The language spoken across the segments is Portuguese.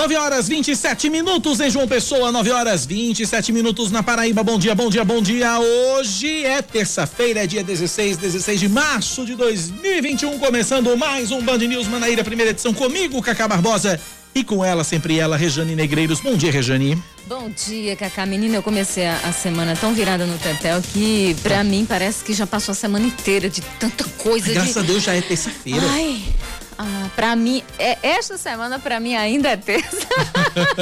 9 horas 27 minutos em João Pessoa, 9 horas 27 minutos na Paraíba. Bom dia, bom dia, bom dia. Hoje é terça-feira, é dia 16, 16 de março de 2021, começando mais um Band News Manaíra, primeira edição comigo, Cacá Barbosa. E com ela, sempre ela, Rejane Negreiros. Bom dia, Rejane. Bom dia, Cacá. Menina, eu comecei a, a semana tão virada no Tetel que, pra mim, parece que já passou a semana inteira de tanta coisa. Graças de... a Deus já é terça-feira. Ai, ah, pra mim, é, esta semana pra mim ainda é terça.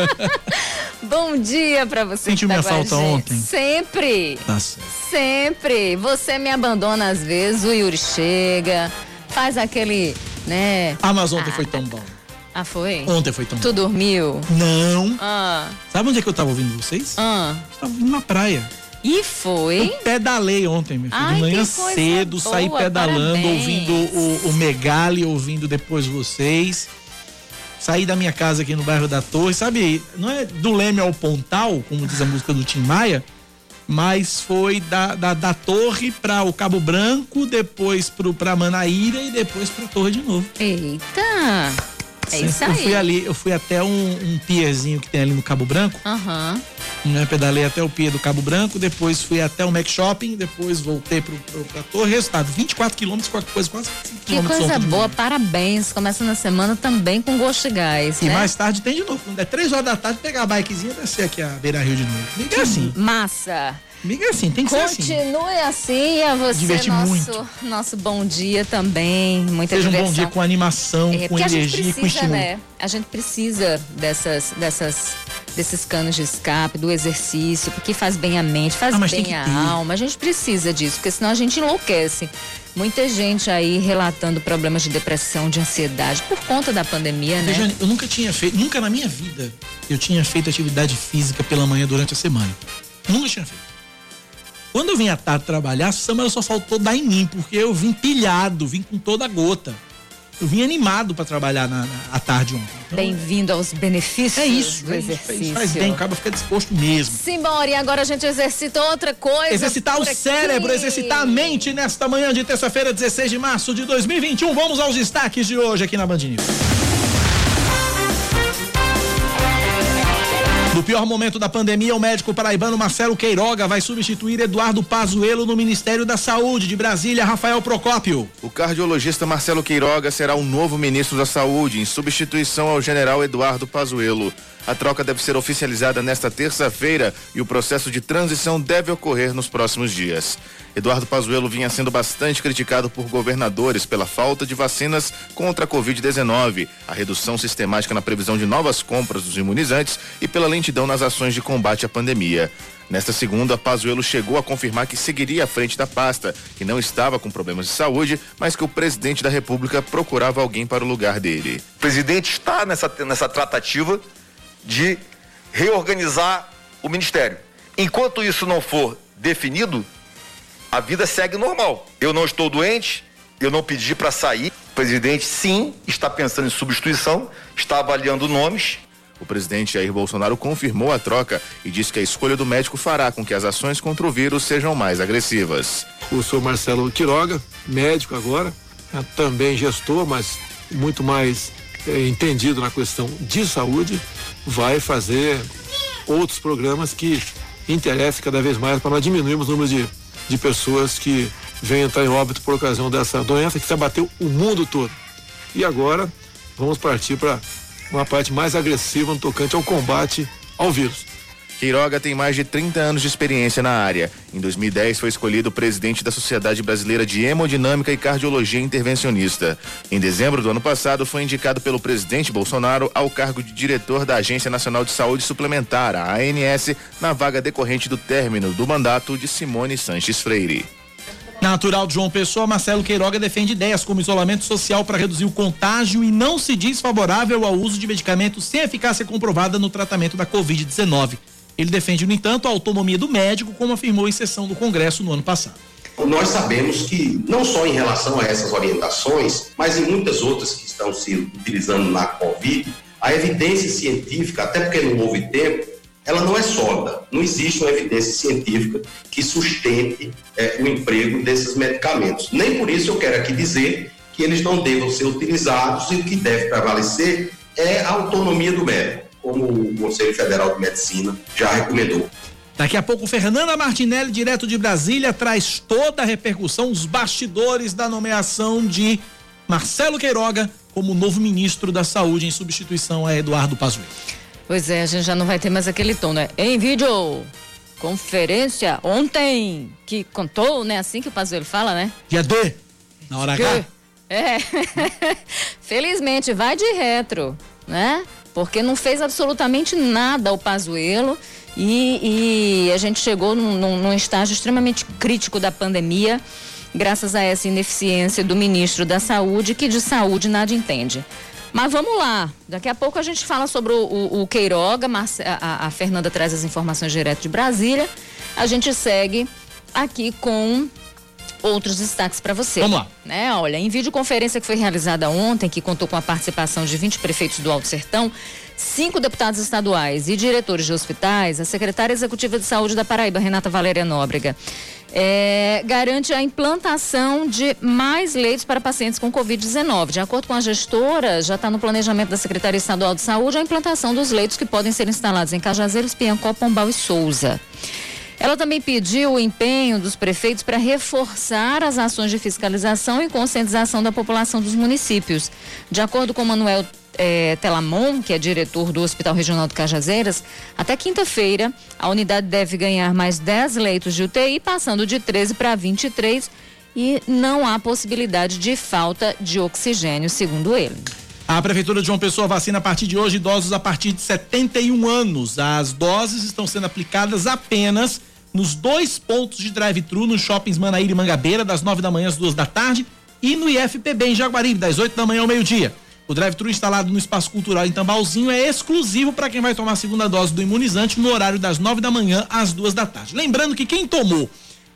Bom dia pra você. Sentiu tá minha falta ontem? Sempre. Tá certo. Sempre. Você me abandona às vezes, o Yuri chega, faz aquele, né? Ah, mas ontem Ah, foi tão bom. Ah, foi? Ontem foi tão Tu bom. dormiu? Não. Ah, Sabe onde é que eu tava ouvindo vocês? ah. Tava ouvindo na praia. E foi? Eu pedalei ontem, meu filho. Ai, de manhã cedo, boa, saí pedalando, parabéns. ouvindo o, o Megali, ouvindo depois vocês. Saí da minha casa aqui no bairro da Torre, sabe? Não é do Leme ao Pontal, como diz a música do Tim Maia, mas foi da, da, da Torre para o Cabo Branco, depois pro, pra Manaíra e depois pra Torre de novo. Eita! É isso Eu fui aí. ali, eu fui até um, um pierzinho que tem ali no Cabo Branco, Aham. né? Pedalei até o pier do Cabo Branco, depois fui até o Mac Shopping, depois voltei pro, pro, pra Torre. Resultado, 24 quilômetros, qualquer coisa, quase 25 Que coisa boa, parabéns. Começando a semana também com gosto de gás, E né? mais tarde tem de novo. Quando é 3 horas da tarde, pegar a bikezinha e descer aqui a Beira Rio de novo. Miga é assim. Massa. Miga é assim, tem que ser assim. Continue assim, a você, Divertir nosso, muito. nosso bom dia também. Muita Seja um diversão. bom dia com animação, É, com energia, com precisa, estímulo. né? A gente precisa dessas, dessas, desses canos de escape, do exercício, porque faz bem a mente, faz Ah, bem a ter. alma. A gente precisa disso, porque senão a gente enlouquece. Muita gente aí relatando problemas de depressão, de ansiedade, por conta da pandemia, né? Rejane, eu nunca tinha feito, nunca na minha vida, eu tinha feito atividade física pela manhã durante a semana. Nunca tinha feito. Quando eu vim à tarde trabalhar, a semana só faltou dar em mim, porque eu vim pilhado, vim com toda a gota. Eu vim animado para trabalhar na, na- à tarde ontem. Então, Bem-vindo aos benefícios é isso, do é isso, é exercício. isso. Faz bem, o cabo fica disposto mesmo. Simbora, e agora a gente exercita outra coisa. Exercitar o aqui. cérebro, exercitar a mente nesta manhã de terça-feira, 16 de março de 2021. Vamos aos destaques de hoje aqui na Band News. No pior momento da pandemia, o médico paraibano Marcelo Queiroga vai substituir Eduardo Pazuello no Ministério da Saúde de Brasília, Rafael Procópio. O cardiologista Marcelo Queiroga será o novo ministro da Saúde, em substituição ao general Eduardo Pazuello. A troca deve ser oficializada nesta terça-feira e o processo de transição deve ocorrer nos próximos dias. Eduardo Pazuello vinha sendo bastante criticado por governadores pela falta de vacinas contra a Covid-19, a redução sistemática na previsão de novas compras dos imunizantes e pela lentidão nas ações de combate à pandemia. Nesta segunda, Pazuello chegou a confirmar que seguiria à frente da pasta, que não estava com problemas de saúde, mas que o presidente da República procurava alguém para o lugar dele. O presidente está nessa, nessa tratativa de reorganizar o ministério. Enquanto isso não for definido, a vida segue normal. Eu não estou doente, eu não pedi para sair. O presidente, sim, está pensando em substituição, está avaliando nomes. O presidente Jair Bolsonaro confirmou a troca e disse que a escolha do médico fará com que as ações contra o vírus sejam mais agressivas. o senhor Marcelo Quiroga, médico agora, né, também gestor, mas muito mais eh, entendido na questão de saúde, vai fazer outros programas que interessem cada vez mais para nós diminuirmos o número de, de pessoas que vêm entrar em óbito por ocasião dessa doença que já bateu o mundo todo. E agora vamos partir para uma parte mais agressiva no tocante ao combate ao vírus. Queiroga tem mais de 30 anos de experiência na área. Em 2010 foi escolhido presidente da Sociedade Brasileira de Hemodinâmica e Cardiologia Intervencionista. Em dezembro do ano passado foi indicado pelo presidente Bolsonaro ao cargo de diretor da Agência Nacional de Saúde Suplementar, a ANS, na vaga decorrente do término do mandato de Simone Sanches Freire. Natural de João Pessoa, Marcelo Queiroga defende ideias como isolamento social para reduzir o contágio e não se diz favorável ao uso de medicamentos sem eficácia comprovada no tratamento da Covid-19. Ele defende, no entanto, a autonomia do médico, como afirmou em sessão do Congresso no ano passado. Nós sabemos que, não só em relação a essas orientações, mas em muitas outras que estão se utilizando na Covid, a evidência científica, até porque não houve tempo, ela não é sólida. Não existe uma evidência científica que sustente eh, o emprego desses medicamentos. Nem por isso eu quero aqui dizer que eles não devam ser utilizados e o que deve prevalecer é a autonomia do médico. Como o Conselho Federal de Medicina já recomendou. Daqui a pouco, Fernanda Martinelli, direto de Brasília, traz toda a repercussão, os bastidores da nomeação de Marcelo Queiroga como novo ministro da Saúde em substituição a Eduardo Pazuello. Pois é, a gente já não vai ter mais aquele tom, né? Em vídeo, conferência ontem, que contou, né? Assim que o Pazuello fala, né? Dia D, na hora H. É. Felizmente, vai de retro, né? Porque não fez absolutamente nada o Pazuello e, e a gente chegou num, num, num estágio extremamente crítico da pandemia graças a essa ineficiência do ministro da Saúde, que de saúde nada entende. Mas vamos lá, daqui a pouco a gente fala sobre o, o, o Queiroga, a, a, Fernanda traz as informações direto de Brasília. A gente segue aqui com outros destaques para você. Vamos lá. Né? Olha, em videoconferência que foi realizada ontem, que contou com a participação de 20 prefeitos do Alto Sertão, cinco deputados estaduais e diretores de hospitais, a secretária executiva de saúde da Paraíba, Renata Valéria Nóbrega, é, garante a implantação de mais leitos para pacientes com Covid-19. De acordo com a gestora, já está no planejamento da Secretaria Estadual de Saúde a implantação dos leitos que podem ser instalados em Cajazeiros, Piancó, Pombal e Souza. Ela também pediu o empenho dos prefeitos para reforçar as ações de fiscalização e conscientização da população dos municípios. De acordo com Manuel é, Telamon, que é diretor do Hospital Regional de Cajazeiras, até quinta-feira a unidade deve ganhar mais 10 leitos de UTI, passando de 13 para 23 e não há possibilidade de falta de oxigênio, segundo ele. A Prefeitura de João Pessoa vacina a partir de hoje idosos a partir de 71 anos. As doses estão sendo aplicadas apenas nos dois pontos de drive-thru nos shoppings Manaíra e Mangabeira, das 9 da manhã às duas da tarde, e no IFPB em Jaguaribe, das 8 da manhã ao meio-dia. O drive-thru instalado no Espaço Cultural em Tambalzinho é exclusivo para quem vai tomar a segunda dose do imunizante no horário das 9 da manhã às duas da tarde. Lembrando que quem tomou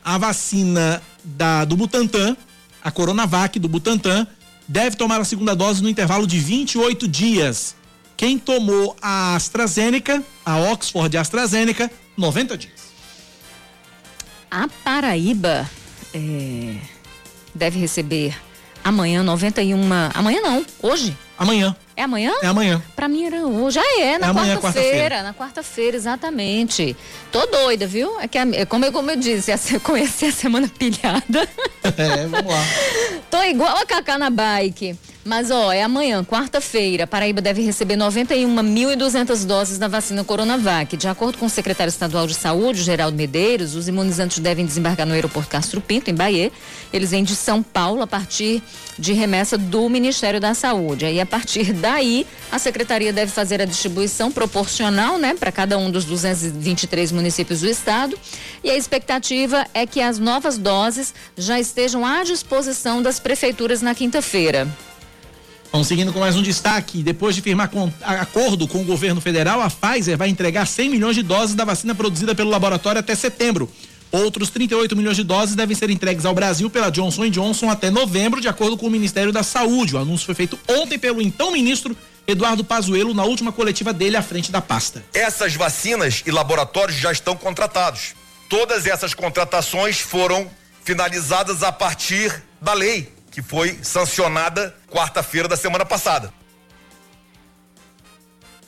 a vacina da, do Butantan, a Coronavac do Butantan, deve tomar a segunda dose no intervalo de 28 dias. Quem tomou a AstraZeneca, a Oxford AstraZeneca, 90 dias. A Paraíba é, deve receber amanhã 91. Amanhã não, hoje. Amanhã. É amanhã? É amanhã. Pra mim era hoje. Já é, na é quarta-feira. Quarta na quarta-feira, exatamente. Tô doida, viu? É que, é como, eu, como eu disse, conheci a semana pilhada. É, vamos lá. Tô igual a Cacá na bike. Mas, ó, é amanhã, quarta-feira. Paraíba deve receber 91.200 doses da vacina Coronavac. De acordo com o secretário estadual de saúde, Geraldo Medeiros, os imunizantes devem desembarcar no aeroporto Castro Pinto, em Bahia. Eles vêm de São Paulo a partir de remessa do Ministério da Saúde. Aí, a partir daí, a secretaria deve fazer a distribuição proporcional, né, para cada um dos 223 municípios do estado. E a expectativa é que as novas doses já estejam à disposição das prefeituras na quinta-feira. Vamos seguindo com mais um destaque. Depois de firmar com, acordo com o governo federal, a Pfizer vai entregar 100 milhões de doses da vacina produzida pelo laboratório até setembro. Outros 38 milhões de doses devem ser entregues ao Brasil pela Johnson Johnson até novembro, de acordo com o Ministério da Saúde. O anúncio foi feito ontem pelo então ministro Eduardo Pazuello na última coletiva dele à frente da pasta. Essas vacinas e laboratórios já estão contratados. Todas essas contratações foram finalizadas a partir da lei que foi sancionada quarta-feira da semana passada.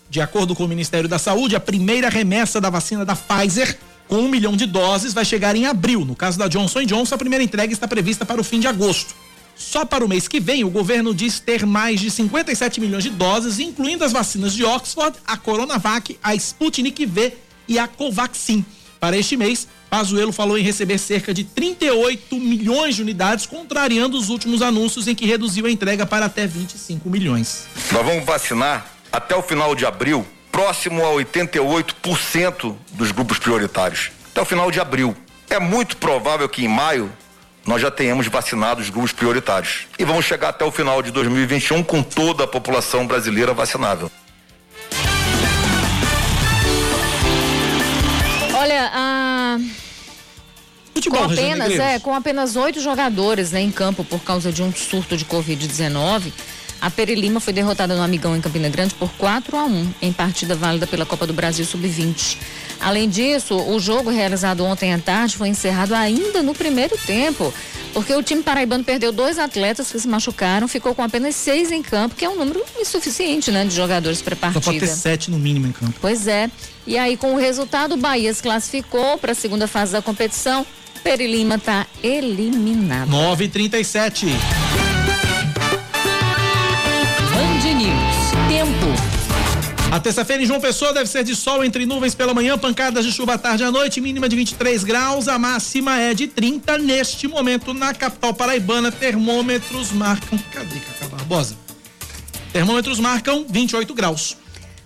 De acordo com o Ministério da Saúde, a primeira remessa da vacina da Pfizer, com um milhão de doses, vai chegar em abril. No caso da Johnson Johnson, a primeira entrega está prevista para o fim de agosto. Só para o mês que vem, o governo diz ter mais de 57 milhões de doses, incluindo as vacinas de Oxford, a Coronavac, a Sputnik V e a Covaxin. Para este mês, Pazuello falou em receber cerca de 38 milhões de unidades, contrariando os últimos anúncios em que reduziu a entrega para até 25 milhões. Nós vamos vacinar até o final de abril, próximo a 88% dos grupos prioritários. Até o final de abril. É muito provável que em maio nós já tenhamos vacinado os grupos prioritários. E vamos chegar até o final de 2021 com toda a população brasileira vacinável. Olha, a. Futebol, com apenas, é, com apenas oito jogadores né, em campo por causa de um surto de Covid-19, a Peri Lima foi derrotada no Amigão em Campina Grande por 4 a 1 em partida válida pela Copa do Brasil Sub-20. Além disso, o jogo realizado ontem à tarde foi encerrado ainda no primeiro tempo Porque o time paraibano perdeu dois atletas que se machucaram, ficou com apenas seis em campo, que é um número insuficiente, né, de jogadores para partida. Só pode ter sete no mínimo em campo. Pois é. E aí, com o resultado, o Bahia se classificou para a segunda fase da competição. Peri Lima está eliminado. 9 37 Band News. Tempo. A terça-feira em João Pessoa deve ser de sol entre nuvens pela manhã, pancadas de chuva à tarde à noite, mínima de 23 graus, a máxima é de 30 neste momento na capital paraibana. Termômetros marcam. Cadê Cacá Barbosa? Termômetros marcam 28 graus.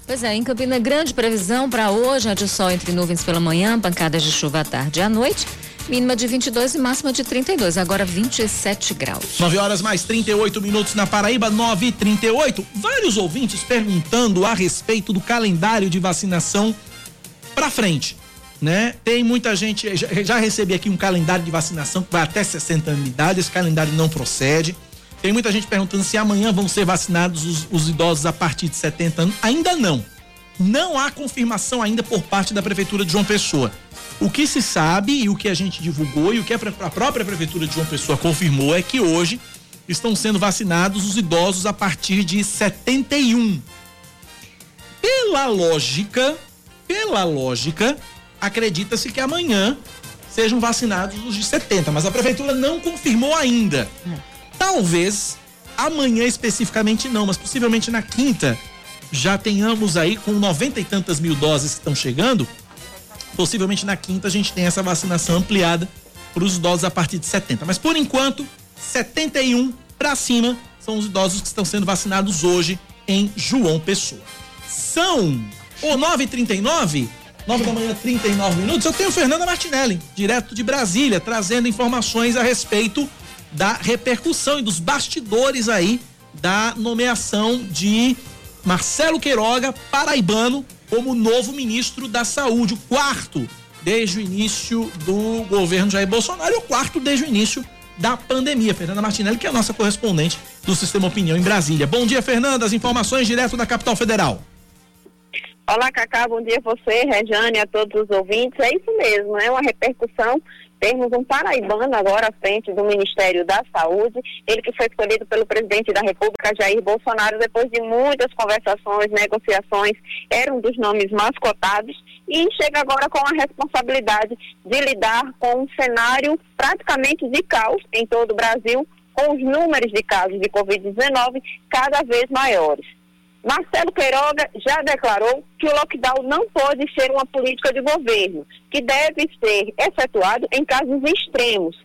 Pois é, em Campina Grande, previsão para hoje é de sol entre nuvens pela manhã, pancadas de chuva à tarde e à noite. Mínima de 22 e máxima de 32, agora 27 graus. 9 horas mais 38 minutos na Paraíba, 9 e 38. Vários ouvintes perguntando a respeito do calendário de vacinação para frente. Né? Tem muita gente, já, já recebi aqui um calendário de vacinação que vai até 60 anos de idade, esse calendário não procede. Tem muita gente perguntando se amanhã vão ser vacinados os, os idosos a partir de 70 anos. Ainda não. Não há confirmação ainda por parte da Prefeitura de João Pessoa. O que se sabe e o que a gente divulgou e o que a própria Prefeitura de João Pessoa confirmou é que hoje estão sendo vacinados os idosos a partir de 71. Pela lógica, pela lógica, acredita-se que amanhã sejam vacinados os de 70, mas a prefeitura não confirmou ainda. Talvez amanhã especificamente não, mas possivelmente na quinta já tenhamos aí com 90 e tantas mil doses que estão chegando, Possivelmente na quinta a gente tem essa vacinação ampliada para os idosos a partir de 70. Mas por enquanto, 71 para cima são os idosos que estão sendo vacinados hoje em João Pessoa. São o 9h39, 9 da manhã, 39 minutos. Eu tenho Fernanda Martinelli, direto de Brasília, trazendo informações a respeito da repercussão e dos bastidores aí da nomeação de Marcelo Queiroga, paraibano, como novo ministro da Saúde, o quarto desde o início do governo Jair Bolsonaro e o quarto desde o início da pandemia. Fernanda Martinelli, que é a nossa correspondente do Sistema Opinião em Brasília. Bom dia, Fernanda. As informações direto da capital federal. Olá, Cacá. Bom dia a você, Rejane, a todos os ouvintes. É isso mesmo, é uma repercussão temos um paraibano agora à frente do Ministério da Saúde, ele que foi escolhido pelo presidente da República, Jair Bolsonaro, depois de muitas conversações, negociações, era um dos nomes mais cotados e chega agora com a responsabilidade de lidar com um cenário praticamente de caos em todo o Brasil, com os números de casos de Covid-19 cada vez maiores. Marcelo Queiroga já declarou que o lockdown não pode ser uma política de governo, que deve ser efetuado em casos extremos,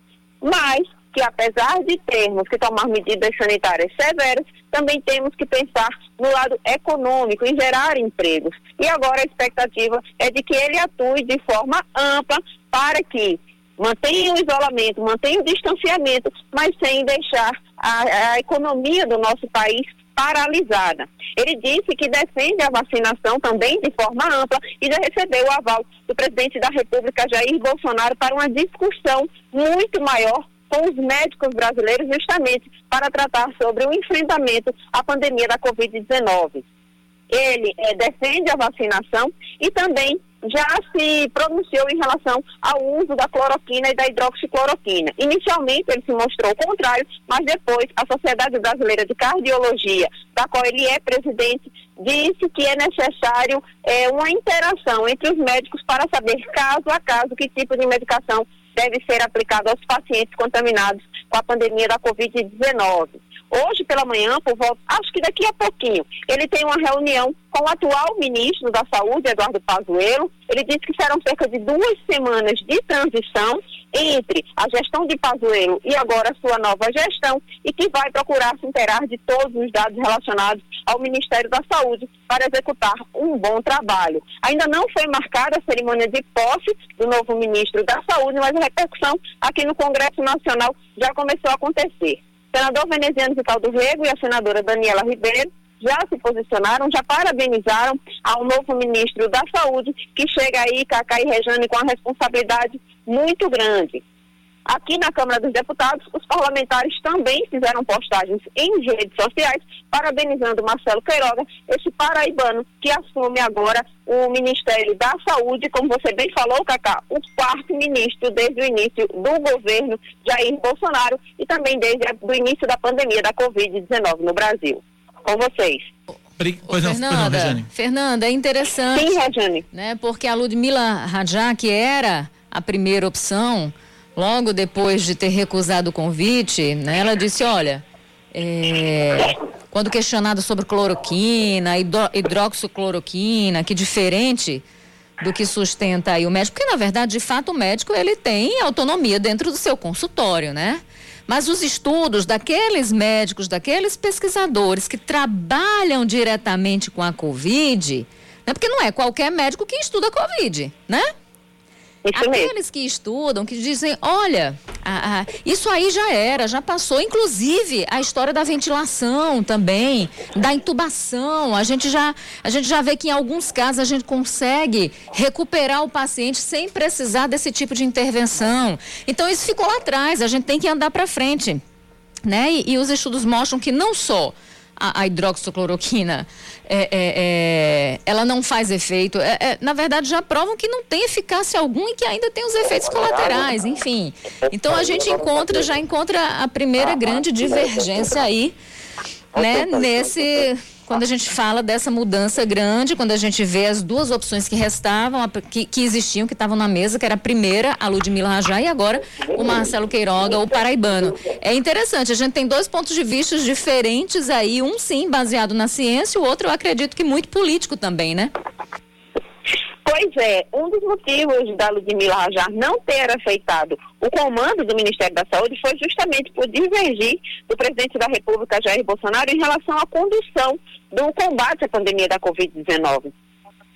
mas que apesar de termos que tomar medidas sanitárias severas, também temos que pensar no lado econômico, em gerar empregos. E agora a expectativa é de que ele atue de forma ampla para que mantenha o isolamento, mantenha o distanciamento, mas sem deixar a, a economia do nosso país paralisada. Ele disse que defende a vacinação também de forma ampla e já recebeu o aval do presidente da República, Jair Bolsonaro, para uma discussão muito maior com os médicos brasileiros, justamente para tratar sobre o enfrentamento à pandemia da Covid-19. Ele é, defende a vacinação e também já se pronunciou em relação ao uso da cloroquina e da hidroxicloroquina. Inicialmente ele se mostrou contrário, mas depois a Sociedade Brasileira de Cardiologia, da qual ele é presidente, disse que é necessário é, uma interação entre os médicos para saber caso a caso que tipo de medicação deve ser aplicado aos pacientes contaminados com a pandemia da Covid-19. Hoje pela manhã, por volta, acho que daqui a pouquinho, ele tem uma reunião com o atual ministro da Saúde, Eduardo Pazuello. Ele disse que serão cerca de duas semanas de transição entre a gestão de Pazuello e agora a sua nova gestão e que vai procurar se inteirar de todos os dados relacionados ao Ministério da Saúde para executar um bom trabalho. Ainda não foi marcada a cerimônia de posse do novo ministro da Saúde, mas a repercussão aqui no Congresso Nacional já começou a acontecer senador veneziano Vital do Rego e a senadora Daniela Ribeiro já se posicionaram, já parabenizaram ao novo ministro da Saúde, que chega aí, Cacá e Rejane, com a responsabilidade muito grande. Aqui na Câmara dos Deputados, os parlamentares também fizeram postagens em redes sociais parabenizando Marcelo Queiroga, esse paraibano que assume agora o Ministério da Saúde, como você bem falou, Cacá, o quarto ministro desde o início do governo Jair Bolsonaro e também desde o início da pandemia da Covid-19 no Brasil. Com vocês. Pois não, Fernanda, não, Fernanda, é interessante. Sim, Rejane. Né, porque a Ludmila Rajá, que era a primeira opção, logo depois de ter recusado o convite, né, ela disse, olha, é, quando questionado sobre cloroquina, hidro, hidroxicloroquina, que diferente do que sustenta aí o médico, porque na verdade, de fato, o médico ele tem autonomia dentro do seu consultório, né? Mas os estudos daqueles médicos, daqueles pesquisadores que trabalham diretamente com a Covid, né? porque não é qualquer médico que estuda a Covid, né? Isso Aqueles mesmo. que estudam, que dizem, olha, isso aí já era, já passou. Inclusive, a história da ventilação também, da intubação. A gente, já, a gente já vê que em alguns casos a gente consegue recuperar o paciente sem precisar desse tipo de intervenção. Então, isso ficou lá atrás, a gente tem que andar para frente. Né? E, e os estudos mostram que não só a, a hidroxicloroquina, é, é, é, ela não faz efeito. É, é, na verdade, já provam que não tem eficácia alguma e que ainda tem os efeitos colaterais, enfim. Então a gente encontra, já encontra a primeira grande divergência aí, né, nesse quando a gente fala dessa mudança grande, quando a gente vê as duas opções que restavam, que, que existiam, que estavam na mesa, que era a primeira, a Ludmila Rajá, e agora o Marcelo Queiroga, o paraibano. É interessante, a gente tem dois pontos de vista diferentes aí, um sim baseado na ciência, o outro eu acredito que muito político também, né? Pois é, um dos motivos da Ludmila Rajar não ter aceitado o comando do Ministério da Saúde foi justamente por divergir do presidente da República, Jair Bolsonaro, em relação à condução do combate à pandemia da Covid-19.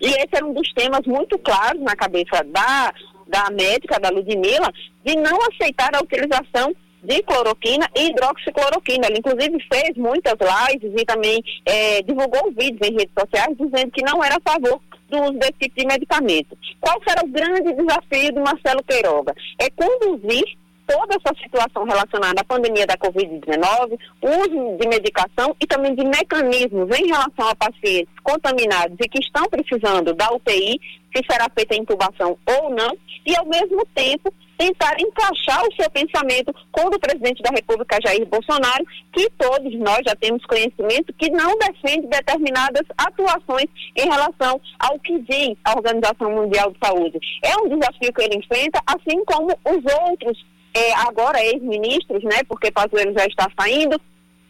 E esse era um dos temas muito claros na cabeça da, da médica, da Ludmila, de não aceitar a utilização de cloroquina e hidroxicloroquina. Ela, inclusive, fez muitas lives e também é, divulgou vídeos em redes sociais dizendo que não era a favor do uso desse tipo de medicamento. Qual será o grande desafio do Marcelo Queiroga? É conduzir toda essa situação relacionada à pandemia da Covid-19, uso de medicação e também de mecanismos em relação a pacientes contaminados e que estão precisando da UTI, se será feita a intubação ou não, e ao mesmo tempo tentar encaixar o seu pensamento com o do presidente da República, Jair Bolsonaro, que todos nós já temos conhecimento que não defende determinadas atuações em relação ao que diz a Organização Mundial de Saúde. É um desafio que ele enfrenta, assim como os outros, é, agora ex-ministros, né, porque Pazuello já está saindo,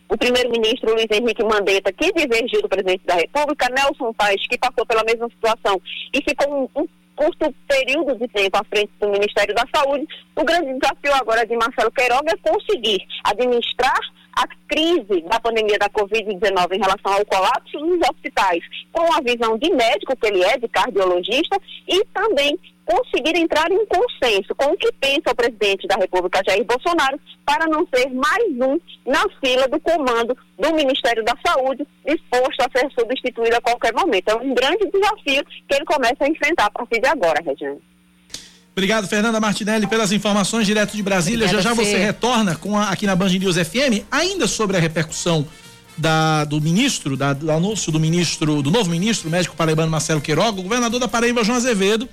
o primeiro-ministro Luiz Henrique Mandetta, que divergiu do presidente da República, Nelson Paes, que passou pela mesma situação e ficou um, um curto período de tempo à frente do Ministério da Saúde, o grande desafio agora de Marcelo Queiroga é conseguir administrar a crise da pandemia da Covid-19 em relação ao colapso nos hospitais, com a visão de médico que ele é, de cardiologista, e também conseguir entrar em consenso com o que pensa o presidente da República, Jair Bolsonaro, para não ser mais um na fila do comando do Ministério da Saúde, disposto a ser substituído a qualquer momento. É um grande desafio que ele começa a enfrentar a partir de agora, Regiane. Obrigado, Fernanda Martinelli, pelas informações direto de Brasília. Obrigada, já já você retorna com a, aqui na Band News FM, ainda sobre a repercussão da, do ministro, da, do anúncio do ministro, do novo ministro, médico paraibano Marcelo Queiroga, o governador da Paraíba, João Azevedo,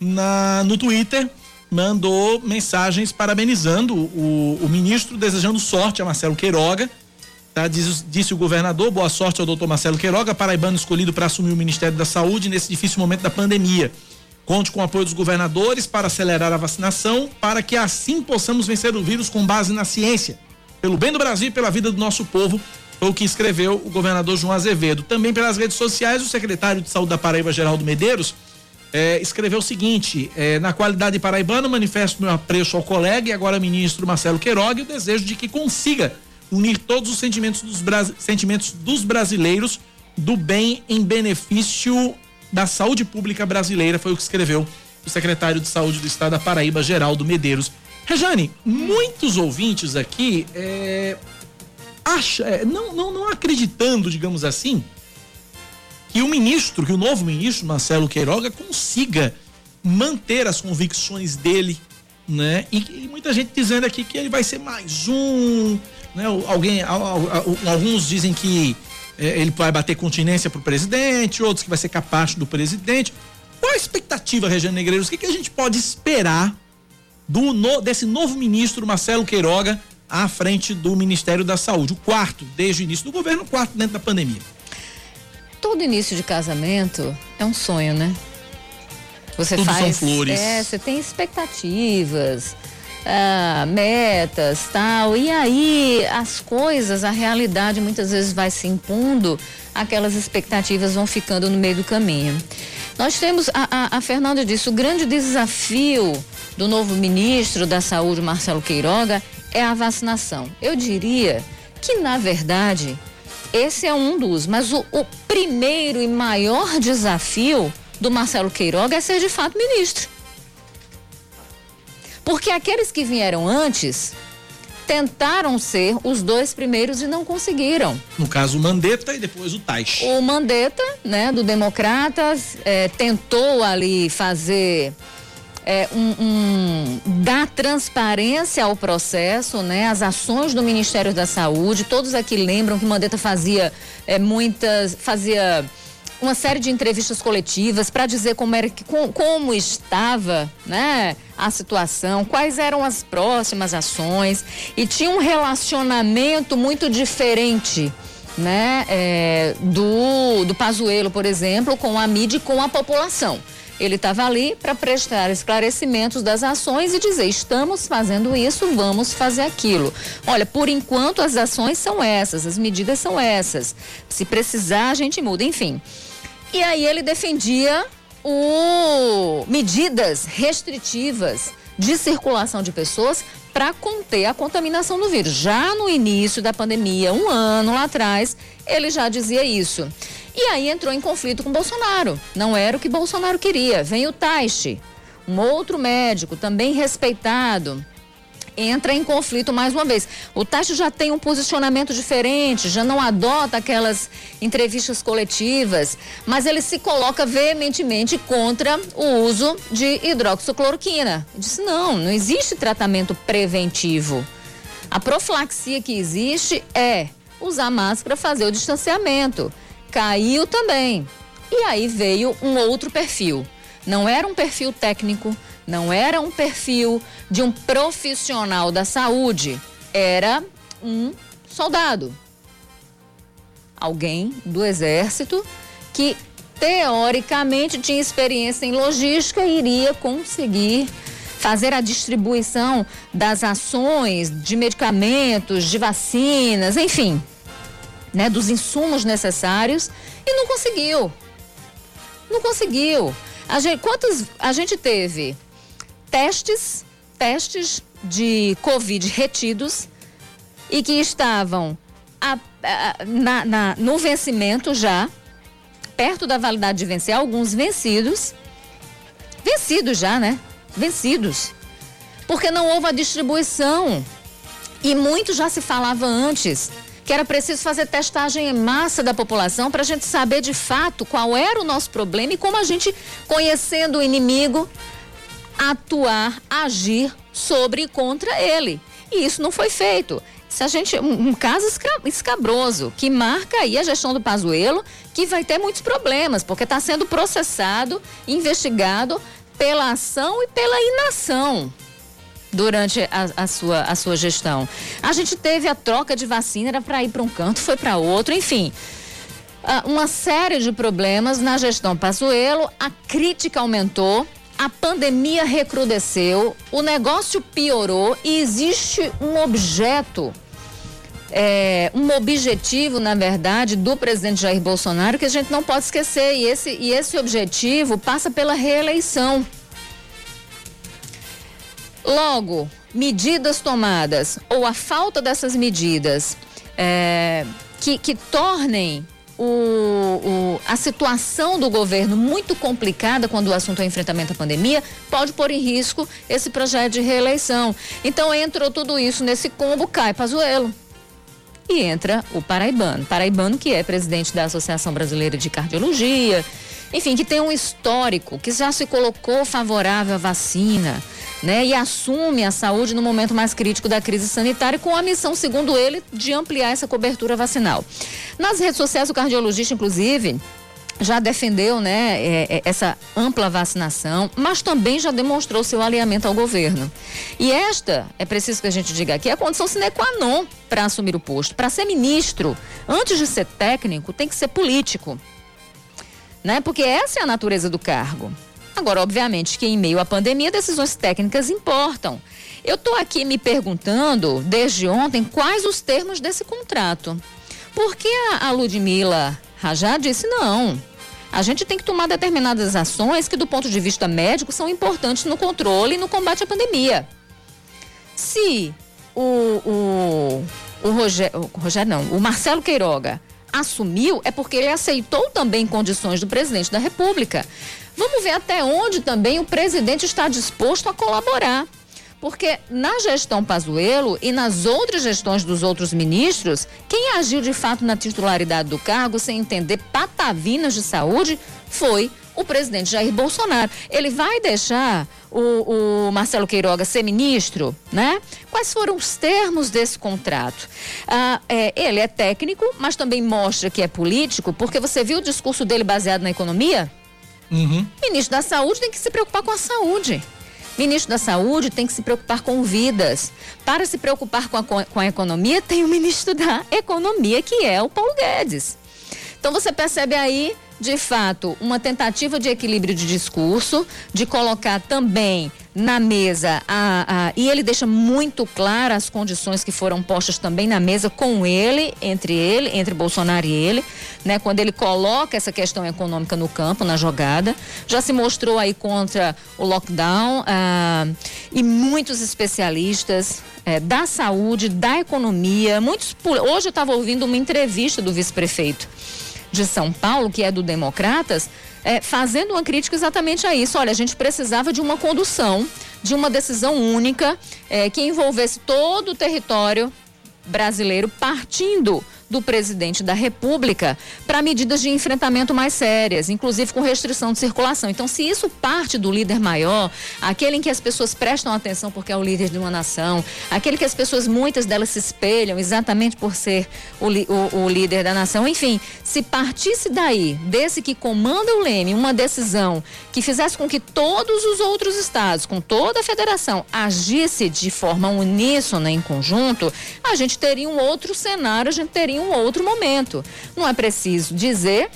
na, no Twitter mandou mensagens parabenizando o, o ministro, desejando sorte a Marcelo Queiroga. Tá? Diz, disse o governador, boa sorte ao doutor Marcelo Queiroga, paraibano escolhido para assumir o Ministério da Saúde nesse difícil momento da pandemia. Conte com o apoio dos governadores para acelerar a vacinação, para que assim possamos vencer o vírus com base na ciência. Pelo bem do Brasil e pela vida do nosso povo, foi o que escreveu o governador João Azevedo. Também pelas redes sociais, o secretário de Saúde da Paraíba, Geraldo Medeiros, é, escreveu o seguinte: é, na qualidade paraibana, manifesto meu apreço ao colega e agora ministro Marcelo Queiroga e o desejo de que consiga unir todos os sentimentos dos, sentimentos dos brasileiros do bem em benefício da saúde pública brasileira, foi o que escreveu o secretário de saúde do estado da Paraíba, Geraldo Medeiros. Rejane, muitos ouvintes aqui é, acha, é, não, não, não acreditando, digamos assim, que o ministro, que o novo ministro Marcelo Queiroga consiga manter as convicções dele né? E, e, muita gente dizendo aqui que ele vai ser mais um, né? Alguém, alguns dizem que é, ele vai bater continência pro presidente, outros que vai ser capaz do presidente. Qual a expectativa, Regiane Negreiros? O que, que a gente pode esperar do no, desse novo ministro Marcelo Queiroga à frente do Ministério da Saúde? O quarto desde o início do governo, o quarto dentro da pandemia. Todo início de casamento é um sonho, né? Você Tudo faz. são flores. É, você tem expectativas, ah, metas, tal. E aí as coisas, a realidade muitas vezes vai se impondo, aquelas expectativas vão ficando no meio do caminho. Nós temos, a, a, a Fernanda disse, o grande desafio do novo ministro da Saúde, Marcelo Queiroga, é a vacinação. Eu diria que, na verdade, esse é um dos, mas o, o primeiro e maior desafio do Marcelo Queiroga é ser de fato ministro. Porque aqueles que vieram antes tentaram ser os dois primeiros e não conseguiram. No caso, o Mandetta e depois o Tais. O Mandetta, né, do Democratas, é, tentou ali fazer é, um, um, dar transparência ao processo, né? As ações do Ministério da Saúde. Todos aqui lembram que Mandetta fazia é, muitas, fazia uma série de entrevistas coletivas para dizer como era como, como estava, né, a situação, quais eram as próximas ações e tinha um relacionamento muito diferente, né, é, do do Pazuello, por exemplo, com a mídia e com a população. Ele estava ali para prestar esclarecimentos das ações e dizer: estamos fazendo isso, vamos fazer aquilo. Olha, por enquanto as ações são essas, as medidas são essas. Se precisar, a gente muda, enfim. E aí ele defendia o medidas restritivas de circulação de pessoas para conter a contaminação do vírus. Já no início da pandemia, um ano lá atrás, ele já dizia isso. E aí entrou em conflito com Bolsonaro. Não era o que Bolsonaro queria. Vem o Taishi, um outro médico também respeitado entra em conflito mais uma vez. O Tacho já tem um posicionamento diferente, já não adota aquelas entrevistas coletivas, mas ele se coloca veementemente contra o uso de hidroxicloroquina. Disse: não, não existe tratamento preventivo. A profilaxia que existe é usar máscara, fazer o distanciamento. Caiu também. E aí veio um outro perfil. Não era um perfil técnico, não era um perfil de um profissional da saúde, era um soldado. Alguém do exército que teoricamente tinha experiência em logística e iria conseguir fazer a distribuição das ações de medicamentos, de vacinas, enfim, né, dos insumos necessários e não conseguiu. Não conseguiu. A gente, quantos a gente teve testes, testes de Covid retidos e que estavam a, a, na, na, no vencimento já, perto da validade de vencer, alguns vencidos. Vencidos já, né? Vencidos. Porque não houve a distribuição. E muito já se falava antes que era preciso fazer testagem em massa da população para a gente saber de fato qual era o nosso problema e como a gente, conhecendo o inimigo, atuar, agir sobre e contra ele. E isso não foi feito. Se a gente um, caso escabroso que marca aí a gestão do Pazuello, que vai ter muitos problemas, porque está sendo processado, investigado pela ação e pela inação durante a, a, sua, a sua gestão. A gente teve a troca de vacina, era para ir para um canto, foi para outro, enfim. Uh, uma série de problemas na gestão Pazuello, a crítica aumentou, a pandemia recrudesceu, o negócio piorou e existe um objeto, é, um objetivo, na verdade, do presidente Jair Bolsonaro que a gente não pode esquecer. E esse, e esse objetivo passa pela reeleição. Logo, medidas tomadas ou a falta dessas medidas é, que, que tornem o, o, a situação do governo muito complicada quando o assunto é enfrentamento à pandemia, pode pôr em risco esse projeto de reeleição. Então entrou tudo isso nesse combo, cai Pazuello. E entra o Paraibano. Paraibano, que é presidente da Associação Brasileira de Cardiologia, enfim, que tem um histórico, que já se colocou favorável à vacina, né, e assume a saúde no momento mais crítico da crise sanitária, com a missão, segundo ele, de ampliar essa cobertura vacinal. Nas redes sociais, o cardiologista, inclusive, já defendeu né, é, é, essa ampla vacinação, mas também já demonstrou seu alinhamento ao governo. E esta, é preciso que a gente diga aqui, é a condição sine qua non para assumir o posto. Para ser ministro, antes de ser técnico, tem que ser político. Né? Porque essa é a natureza do cargo. Agora, obviamente, que em meio à pandemia, decisões técnicas importam. Eu estou aqui me perguntando, desde ontem, quais os termos desse contrato. Porque a, a Ludmilla Rajá disse não. A gente tem que tomar determinadas ações que, do ponto de vista médico, são importantes no controle e no combate à pandemia. Se o, o, o Rogério, o Rogério não, o Marcelo Queiroga assumiu, é porque ele aceitou também condições do presidente da República. Vamos ver até onde também o presidente está disposto a colaborar. Porque na gestão Pazuello e nas outras gestões dos outros ministros, quem agiu de fato na titularidade do cargo sem entender patavinas de saúde foi o presidente Jair Bolsonaro. Ele vai deixar o, o, Marcelo Queiroga ser ministro, né? Quais foram os termos desse contrato? Ah, é, ele é técnico, mas também mostra que é político, porque você viu o discurso dele baseado na economia? Uhum. Ministro da Saúde tem que se preocupar com a saúde. Ministro da Saúde tem que se preocupar com vidas. Para se preocupar com a, com a economia, tem o ministro da Economia, que é o Paulo Guedes. Então você percebe aí de fato, uma tentativa de equilíbrio de discurso, de colocar também na mesa a, a, e ele deixa muito claras as condições que foram postas também na mesa com ele, entre ele, entre Bolsonaro e ele, né? Quando ele coloca essa questão econômica no campo, na jogada, já se mostrou aí contra o lockdown ah, e muitos especialistas eh, da saúde, da economia, muitos hoje eu estava ouvindo uma entrevista do vice-prefeito de São Paulo, que é do Democratas, é, fazendo uma crítica exatamente a isso. Olha, a gente precisava de uma condução, de uma decisão única é, que envolvesse todo o território brasileiro, partindo do presidente da República para medidas de enfrentamento mais sérias, inclusive com restrição de circulação. Então, se isso parte do líder maior, aquele em que as pessoas prestam atenção porque é o líder de uma nação, aquele que as pessoas, muitas delas se espelham exatamente por ser o, o, o líder da nação, enfim, se partisse daí, desse que comanda o Leme, uma decisão que fizesse com que todos os outros estados, com toda a federação, agisse de forma uníssona, em conjunto, a gente teria um outro cenário, a gente teria em um outro momento. Não é preciso dizer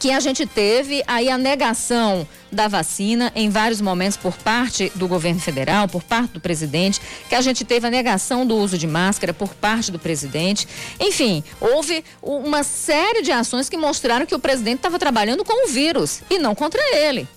que a gente teve aí a negação da vacina em vários momentos por parte do governo federal, por parte do presidente, que a gente teve a negação do uso de máscara por parte do presidente. Enfim, houve uma série de ações que mostraram que o presidente estava trabalhando com o vírus e não contra ele.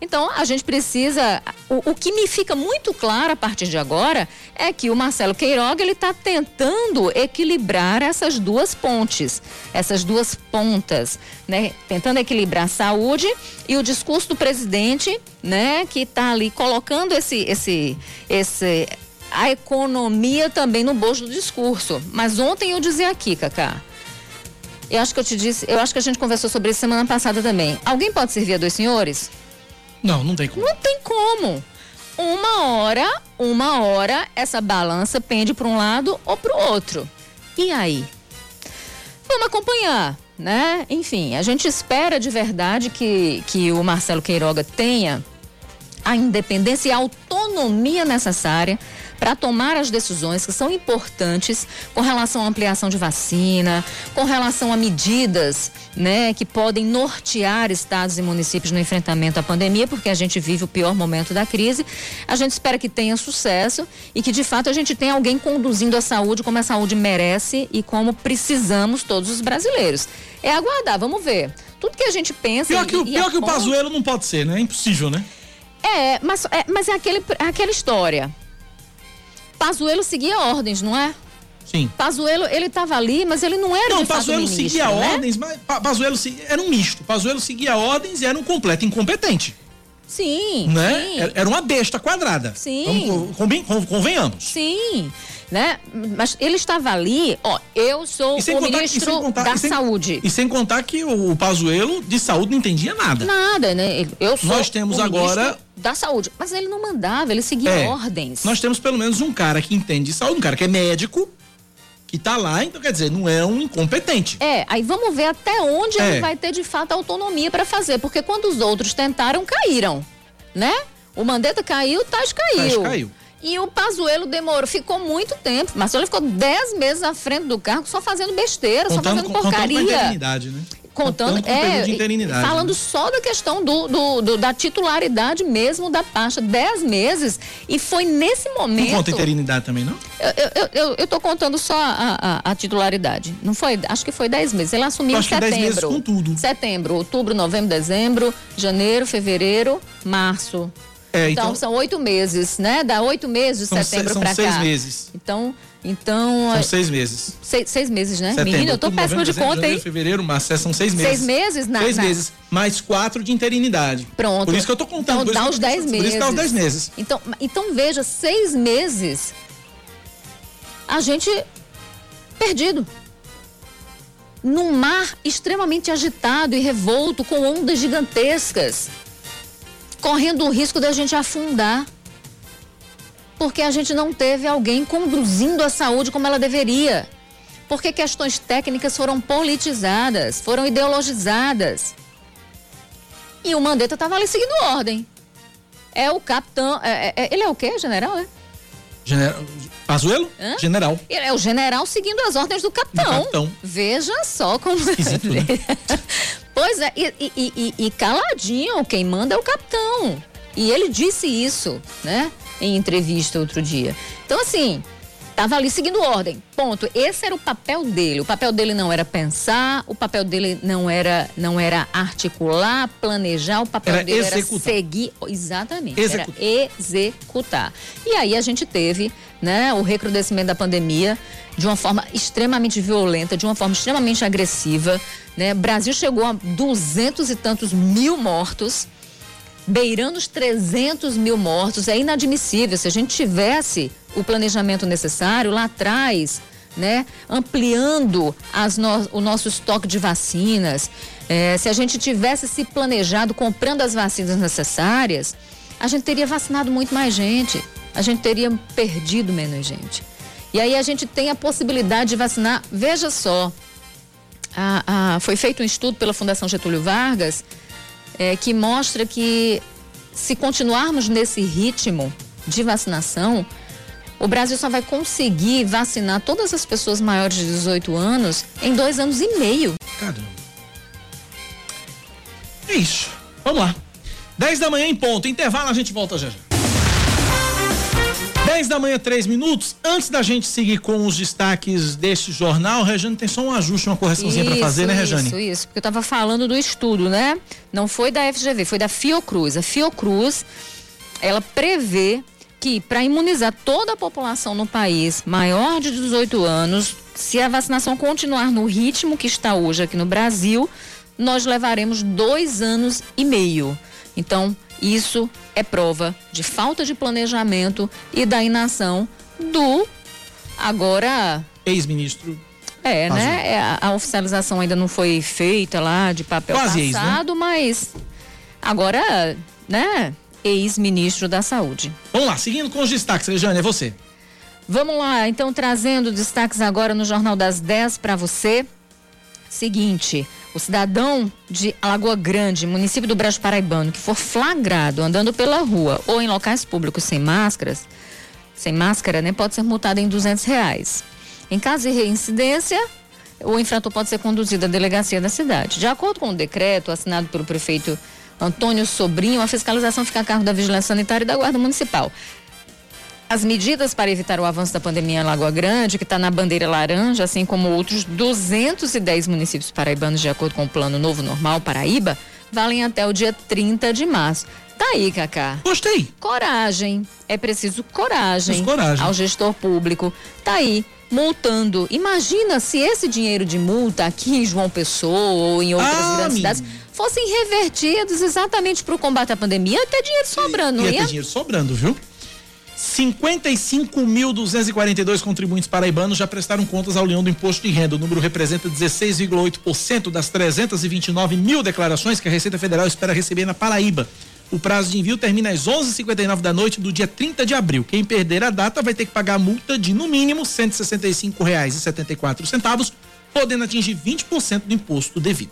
Então, a gente precisa. O, o, que me fica muito claro a partir de agora é que o Marcelo Queiroga ele está tentando equilibrar essas duas pontes, essas duas pontas, né? Tentando equilibrar a saúde e o discurso do presidente, né? Que está ali colocando esse, esse, esse, a economia também no bojo do discurso. Mas ontem eu dizia aqui, Cacá. Eu acho que eu te disse, eu acho que a gente conversou sobre isso semana passada também. Alguém pode servir a dois senhores? Não, não tem como. Não tem como. Uma hora, uma hora, essa balança pende para um lado ou para o outro. E aí? Vamos acompanhar, né? Enfim, a gente espera de verdade que, que o Marcelo Queiroga tenha a independência e a autonomia necessária para tomar as decisões que são importantes com relação à ampliação de vacina, com relação a medidas, né, que podem nortear estados e municípios no enfrentamento à pandemia, porque a gente vive o pior momento da crise. A gente espera que tenha sucesso e que de fato a gente tenha alguém conduzindo a saúde como a saúde merece e como precisamos todos os brasileiros. É aguardar, vamos ver. Tudo que a gente pensa. Pior que, o, pior que o Pazuelo não pode ser, né? É impossível, né? É, mas é, mas é, aquele, é aquela história. Pazuello seguia ordens, não é? Sim. Pazuello, ele estava ali, mas ele não era Não, Pazuello ministro, seguia né? ordens, mas Pazuello era um misto. Pazuello seguia ordens e era um completo incompetente. Sim, né? sim. Era uma besta quadrada. Sim. Vamos, conven, convenhamos. Sim, né? Mas ele estava ali, ó, eu sou o contar, ministro contar, da e sem, saúde. E sem contar que o, o Pazuello de saúde não entendia nada. Nada, né? Eu sou Nós temos o agora ministro da saúde. Mas ele não mandava, ele seguia É. ordens. Nós temos pelo menos um cara que entende de saúde, um cara que é médico, que tá lá, então quer dizer, não é um incompetente. É, aí vamos ver até onde É. ele vai ter de fato autonomia para fazer, porque quando os outros tentaram, caíram, né? O Mandetta caiu, o Tais caiu. Tais caiu. E o Pazuello demorou, ficou muito tempo. Marcelo ficou 10 meses à frente do cargo só fazendo besteira, só Contando fazendo com, contando com a porcaria. interinidade, né? Contando, com o período de é, falando né? só da questão do, do- do- da titularidade mesmo da pasta, 10 meses. E foi nesse Não momento. conta interinidade também, não? Eu, eu, eu, eu tô contando só a, a- a titularidade. Não foi? Acho que foi 10 meses. Ele assumiu em que 10 setembro. meses com tudo. Setembro, outubro, novembro, dezembro, janeiro, fevereiro, março. É, então, então, são oito meses, né? Dá oito meses de São setembro se- são pra seis cá. meses. Então, então são é, seis meses. seis, seis meses, né? Setembro, Menina, eu tô péssima de conta, hein? fevereiro, março, é, são seis meses. Seis meses na- Seis na- meses, mais quatro de interinidade. Pronto. Por isso que eu tô contando. Então, dá os tô- 10 Por isso que dá os meses. 10 meses. Então, então veja, seis meses a gente perdido. Num mar extremamente agitado e revolto, com ondas gigantescas, correndo o risco da gente afundar. Porque a gente não teve alguém conduzindo a saúde como ela deveria. Porque questões técnicas foram politizadas, foram ideologizadas. E o Mandetta estava ali seguindo ordem. É o capitão. é- é- é- ele é o quê, general? É? General, Pazuello? Hã? General. Ele é o general seguindo as ordens do capitão. Do capitão. Veja só como. Esquisito, né? pois é, e, e- e- e caladinho, quem manda é o capitão. E ele disse isso, né? Em entrevista outro dia. Então, assim, tava ali seguindo ordem. Ponto. Esse era o papel dele. O papel dele não era pensar, o papel dele não era, não era articular, planejar, o papel Era dele executar. era seguir. Exatamente. Executar. Era executar. E aí a gente teve né, o recrudescimento da pandemia de uma forma extremamente violenta, de uma forma extremamente agressiva. Né? Brasil chegou a duzentos e tantos mil mortos, beirando os 300 mil mortos. É inadmissível. Se a gente tivesse o planejamento necessário lá atrás, né, ampliando no- o nosso estoque de vacinas, eh, se a gente tivesse se planejado comprando as vacinas necessárias, a gente teria vacinado muito mais gente. A gente teria perdido menos gente. E aí a gente tem a possibilidade de vacinar. Veja só, a- foi feito um estudo pela Fundação Getúlio Vargas eh, que mostra que se continuarmos nesse ritmo de vacinação, o Brasil só vai conseguir vacinar todas as pessoas maiores de 18 anos em dois anos e meio. Caramba. É isso. Vamos lá. 10 da manhã em ponto. Intervalo, a gente volta já já. 10 da manhã, 3 minutos. Antes da gente seguir com os destaques deste jornal, Rejane tem só um ajuste, uma correçãozinha para fazer, né, Rejane? Isso, isso. Porque eu estava falando do estudo, né? Não foi da FGV, foi da Fiocruz. A Fiocruz, ela prevê que para imunizar toda a população no país maior de 18 anos, se a vacinação continuar no ritmo que está hoje aqui no Brasil, nós levaremos dois anos e meio. Então, isso é prova de falta de planejamento e da inação do agora Ex-ministro. é, né? É, a, a oficialização ainda não foi feita lá de papel Quase ex, né? passado, mas agora, né? Ex-ministro da Saúde. Vamos lá, seguindo com os destaques, Rejane, é você. Vamos lá, então trazendo destaques agora no Jornal das 10 para você. Seguinte, o cidadão de Alagoa Grande, município do Brejo Paraibano, que for flagrado andando pela rua ou em locais públicos sem máscaras, sem máscara, né, pode ser multado em 200 reais. Em caso de reincidência, o infrator pode ser conduzido à delegacia da cidade. De acordo com o decreto assinado pelo prefeito Antônio Sobrinho, a fiscalização fica a cargo da Vigilância Sanitária e da Guarda Municipal. As medidas para evitar o avanço da pandemia em Lagoa Grande, que está na bandeira laranja, assim como outros 210 municípios paraibanos, de acordo com o Plano Novo Normal Paraíba, valem até o dia 30 de março. Tá aí, Cacá. Gostei. Coragem. É preciso coragem, Preciso coragem. ao gestor público. Tá aí, multando. Imagina se esse dinheiro de multa aqui em João Pessoa ou em outras Ah, grandes menina. cidades fossem revertidos exatamente para o combate à pandemia, ia ter dinheiro sobrando, Ia ia? ter dinheiro sobrando, viu? 55.242 contribuintes paraibanos já prestaram contas ao leão do imposto de renda. O número representa 16,8% das 329 mil declarações que a Receita Federal espera receber na Paraíba. O prazo de envio termina às 11h59 da noite do dia 30 de abril. Quem perder a data vai ter que pagar a multa de, no mínimo, R$ 165,74, podendo atingir 20% do imposto devido.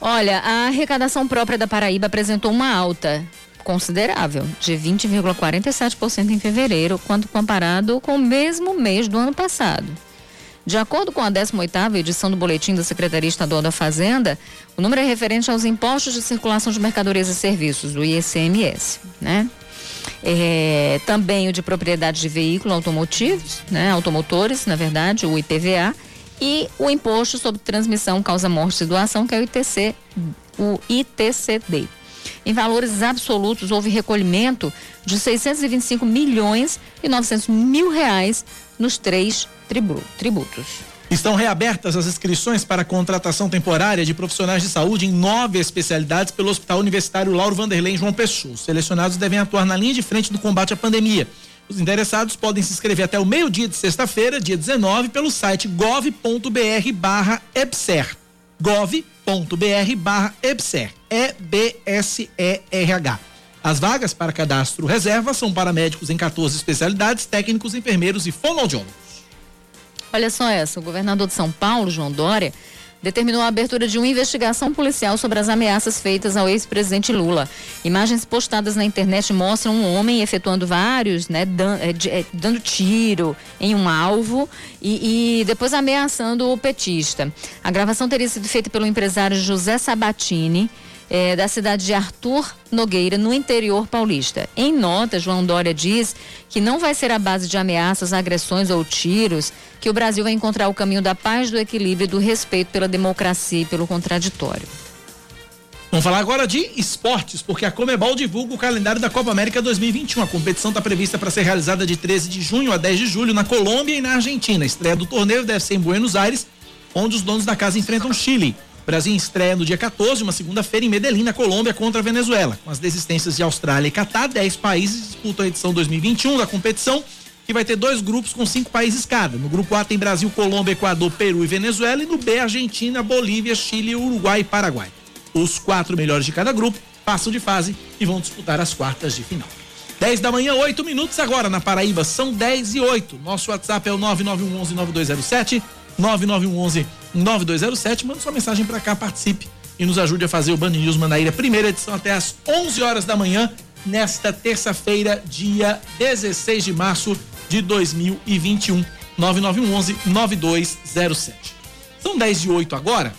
Olha, a arrecadação própria da Paraíba apresentou uma alta considerável, de 20,47% em fevereiro, quando comparado com o mesmo mês do ano passado. De acordo com a 18ª edição do Boletim da Secretaria Estadual da Fazenda, o número é referente aos impostos de circulação de mercadorias e serviços, o ICMS, né? É, também o de propriedade de veículos automotivos, né? Automotores, na verdade, o IPVA, e o imposto sobre transmissão, causa morte e doação, que é o ITC, o ITCD. Em valores absolutos, houve recolhimento de 625 milhões e 900 mil reais nos três tributos. Estão reabertas as inscrições para contratação temporária de profissionais de saúde em nove especialidades pelo Hospital Universitário Lauro Vanderlei em João Pessoa. Os selecionados devem atuar na linha de frente do combate à pandemia. Os interessados podem se inscrever até o meio-dia de sexta-feira, dia 19, pelo site gov.br barra E-B-S-E-R-H. As vagas para cadastro reserva são para médicos em 14 especialidades, técnicos, enfermeiros e fonoaudiólogos. Olha só essa, o governador de São Paulo, João Dória, determinou a abertura de uma investigação policial sobre as ameaças feitas ao ex-presidente Lula. Imagens postadas na internet mostram um homem efetuando vários, né, é, dando tiro em um alvo e, e depois ameaçando o petista. A gravação teria sido feita pelo empresário José Sabatini é, da cidade de Arthur Nogueira, no interior paulista. Em nota, João Dória diz que não vai ser a base de ameaças, agressões ou tiros que o Brasil vai encontrar o caminho da paz, do equilíbrio e do respeito pela democracia e pelo contraditório. Vamos falar agora de esportes, porque a Comebol divulga o calendário da Copa América 2021. A competição está prevista para ser realizada de 13 de junho a 10 de julho na Colômbia e na Argentina. A estreia do torneio deve ser em Buenos Aires, onde os donos da casa enfrentam o Chile. O Brasil estreia no dia 14, uma segunda-feira, em Medellín, na Colômbia, contra a Venezuela. Com as desistências de Austrália e Catar, 10 países disputam a edição 2021 da competição, que vai ter dois grupos com cinco países cada. No grupo A tem Brasil, Colômbia, Equador, Peru e Venezuela, e no B, Argentina, Bolívia, Chile, Uruguai e Paraguai. Os quatro melhores de cada grupo passam de fase e vão disputar as quartas de final. 10 da manhã, 8 minutos agora na Paraíba, são 10 e 8. Nosso WhatsApp é o 9911 9207 9911 9207. Manda sua mensagem para cá, participe e nos ajude a fazer o Band News Manaíra, primeira edição até às 11 horas da manhã, nesta terça-feira, dia 16 de março de 2021. 9911 9207. São 10 de 8 agora.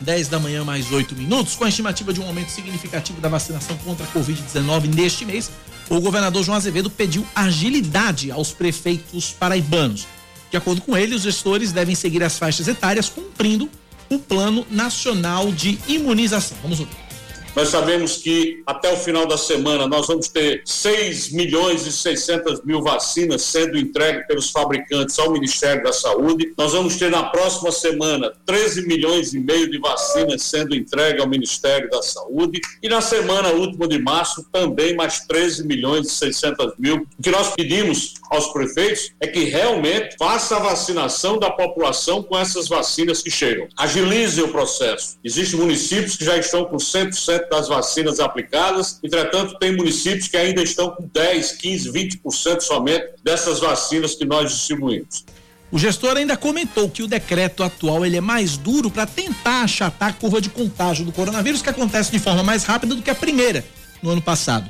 10 da manhã mais 8 minutos, com a estimativa de um aumento significativo da vacinação contra a Covid-19 neste mês, o governador João Azevedo pediu agilidade aos prefeitos paraibanos. De acordo com ele, os gestores devem seguir as faixas etárias cumprindo o Plano Nacional de Imunização. Vamos ouvir. Nós sabemos que até o final da semana nós vamos ter 6 milhões e 600 mil vacinas sendo entregues pelos fabricantes ao Ministério da Saúde. Nós vamos ter na próxima semana 13 milhões e meio de vacinas sendo entregues ao Ministério da Saúde. E na semana última de março também mais 13 milhões e 600 mil. O que nós pedimos aos prefeitos é que realmente faça a vacinação da população com essas vacinas que chegam. Agilize o processo. Existem municípios que já estão com 100% das vacinas aplicadas, entretanto, tem municípios que ainda estão com 10, 15, 20% somente dessas vacinas que nós distribuímos. O gestor ainda comentou que o decreto atual ele é mais duro para tentar achatar a curva de contágio do coronavírus, que acontece de forma mais rápida do que a primeira no ano passado.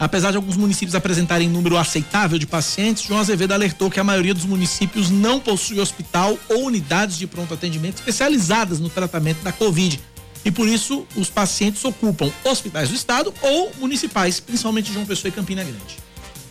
Apesar de alguns municípios apresentarem número aceitável de pacientes, João Azevedo alertou que a maioria dos municípios não possui hospital ou unidades de pronto atendimento especializadas no tratamento da Covid, e por isso os pacientes ocupam hospitais do estado ou municipais, principalmente João Pessoa e Campina Grande.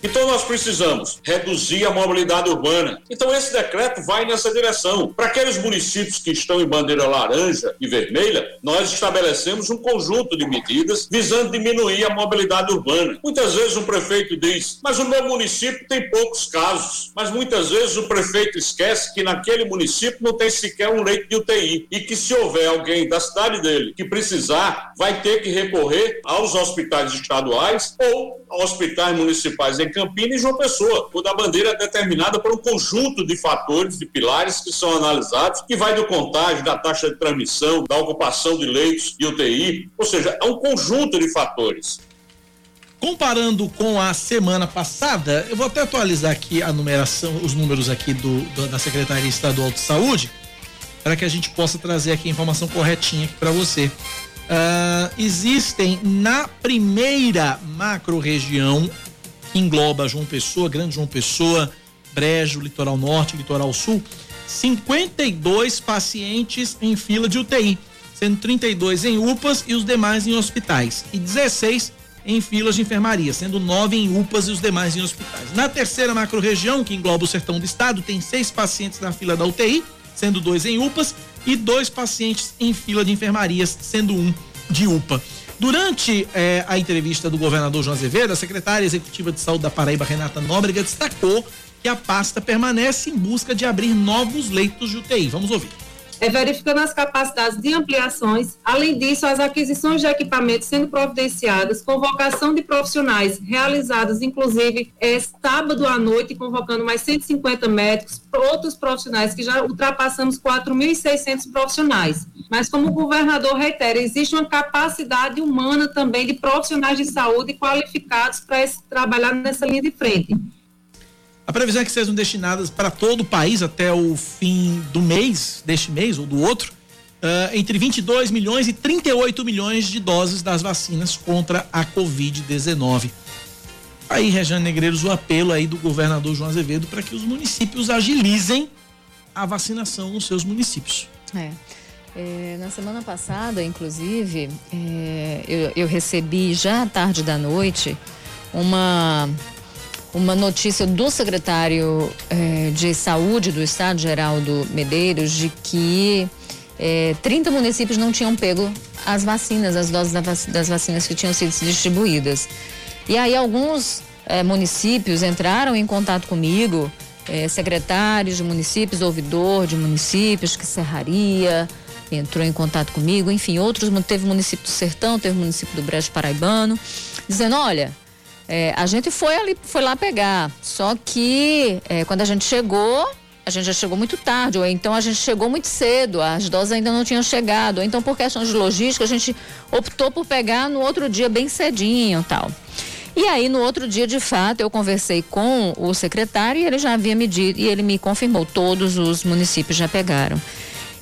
Então nós precisamos reduzir a mobilidade urbana. Então esse decreto vai nessa direção. Para aqueles municípios que estão em bandeira laranja e vermelha, nós estabelecemos um conjunto de medidas visando diminuir a mobilidade urbana. Muitas vezes o prefeito diz: "Mas o meu município tem poucos casos". Mas muitas vezes o prefeito esquece que naquele município não tem sequer um leito de UTI e que se houver alguém da cidade dele que precisar, vai ter que recorrer aos hospitais estaduais ou hospitais municipais em Campina e João Pessoa, quando a bandeira é determinada por um conjunto de fatores, de pilares que são analisados, que vai do contágio, da taxa de transmissão, da ocupação de leitos de UTI, ou seja, é um conjunto de fatores. Comparando com a semana passada, eu vou até atualizar aqui a numeração, os números aqui do, do da Secretaria Estadual de Saúde, para que a gente possa trazer aqui a informação corretinha para você. Uh, existem na primeira macro-região, que engloba João Pessoa, Grande João Pessoa, Brejo, Litoral Norte, Litoral Sul, 52 pacientes em fila de UTI, sendo 32 em UPAs e os demais em hospitais, e 16 em filas de enfermaria, sendo nove em UPAs e os demais em hospitais. Na terceira macro-região, que engloba o sertão do estado, tem seis pacientes na fila da UTI, sendo dois em UPAs, e dois pacientes em fila de enfermarias, sendo um de UPA. Durante eh, a entrevista do governador João Azevedo, a secretária executiva de saúde da Paraíba, Renata Nóbrega, destacou que a pasta permanece em busca de abrir novos leitos de UTI. Vamos ouvir é, verificando as capacidades de ampliações. Além disso, as aquisições de equipamentos sendo providenciadas, convocação de profissionais realizadas, inclusive, é, sábado à noite, convocando mais 150 médicos, outros profissionais que já ultrapassamos 4.600 profissionais. Mas, como o governador reitera, existe uma capacidade humana também de profissionais de saúde qualificados para trabalhar nessa linha de frente. A previsão é que sejam destinadas para todo o país até o fim do mês, deste mês ou do outro, uh, entre 22 milhões e 38 milhões de doses das vacinas contra a Covid-19. Aí, Rejane Negreiros, o apelo aí do governador João Azevedo para que os municípios agilizem a vacinação nos seus municípios. É. É, na semana passada, inclusive, é, eu, eu recebi já à tarde da noite uma uma notícia do secretário eh, de Saúde do Estado, Geraldo Medeiros, de que eh, 30 municípios não tinham pego as vacinas, as doses das vacinas que tinham sido distribuídas. E aí alguns eh, municípios entraram em contato comigo, eh, secretários de municípios, ouvidor de municípios, que Serraria entrou em contato comigo, enfim, outros, teve município do Sertão, teve município do Brejo Paraibano, dizendo, olha, é, a gente foi ali, foi lá pegar. Só que é, quando a gente chegou, a gente já chegou muito tarde, ou então a gente chegou muito cedo, as doses ainda não tinham chegado. Ou então, por questões de logística, a gente optou por pegar no outro dia bem cedinho tal. E aí, no outro dia, de fato, eu conversei com o secretário e ele já havia medido, e ele me confirmou, todos os municípios já pegaram.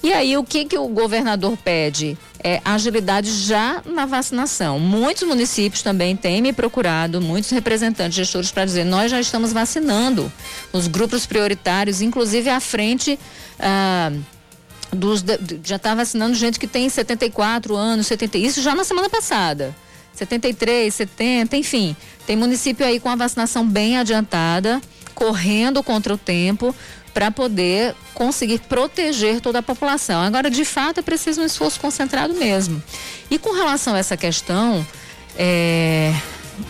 E aí, o que, que o governador pede? É agilidade já na vacinação. Muitos municípios também têm me procurado, muitos representantes, gestores, para dizer: nós já estamos vacinando os grupos prioritários, inclusive à frente. Ah, dos, já está vacinando gente que tem 74 anos, 70, isso já na semana passada. 73, 70, enfim. Tem município aí com a vacinação bem adiantada, correndo contra o tempo, para poder conseguir proteger toda a população. Agora, de fato, é preciso um esforço concentrado mesmo. E com relação a essa questão é,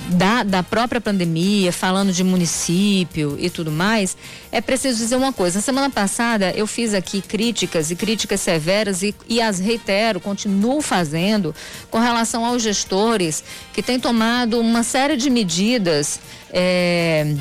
da, da própria pandemia, falando de município e tudo mais, é preciso dizer uma coisa. Na semana passada eu fiz aqui críticas e críticas severas e, e as reitero, continuo fazendo, com relação aos gestores que têm tomado uma série de medidas. É,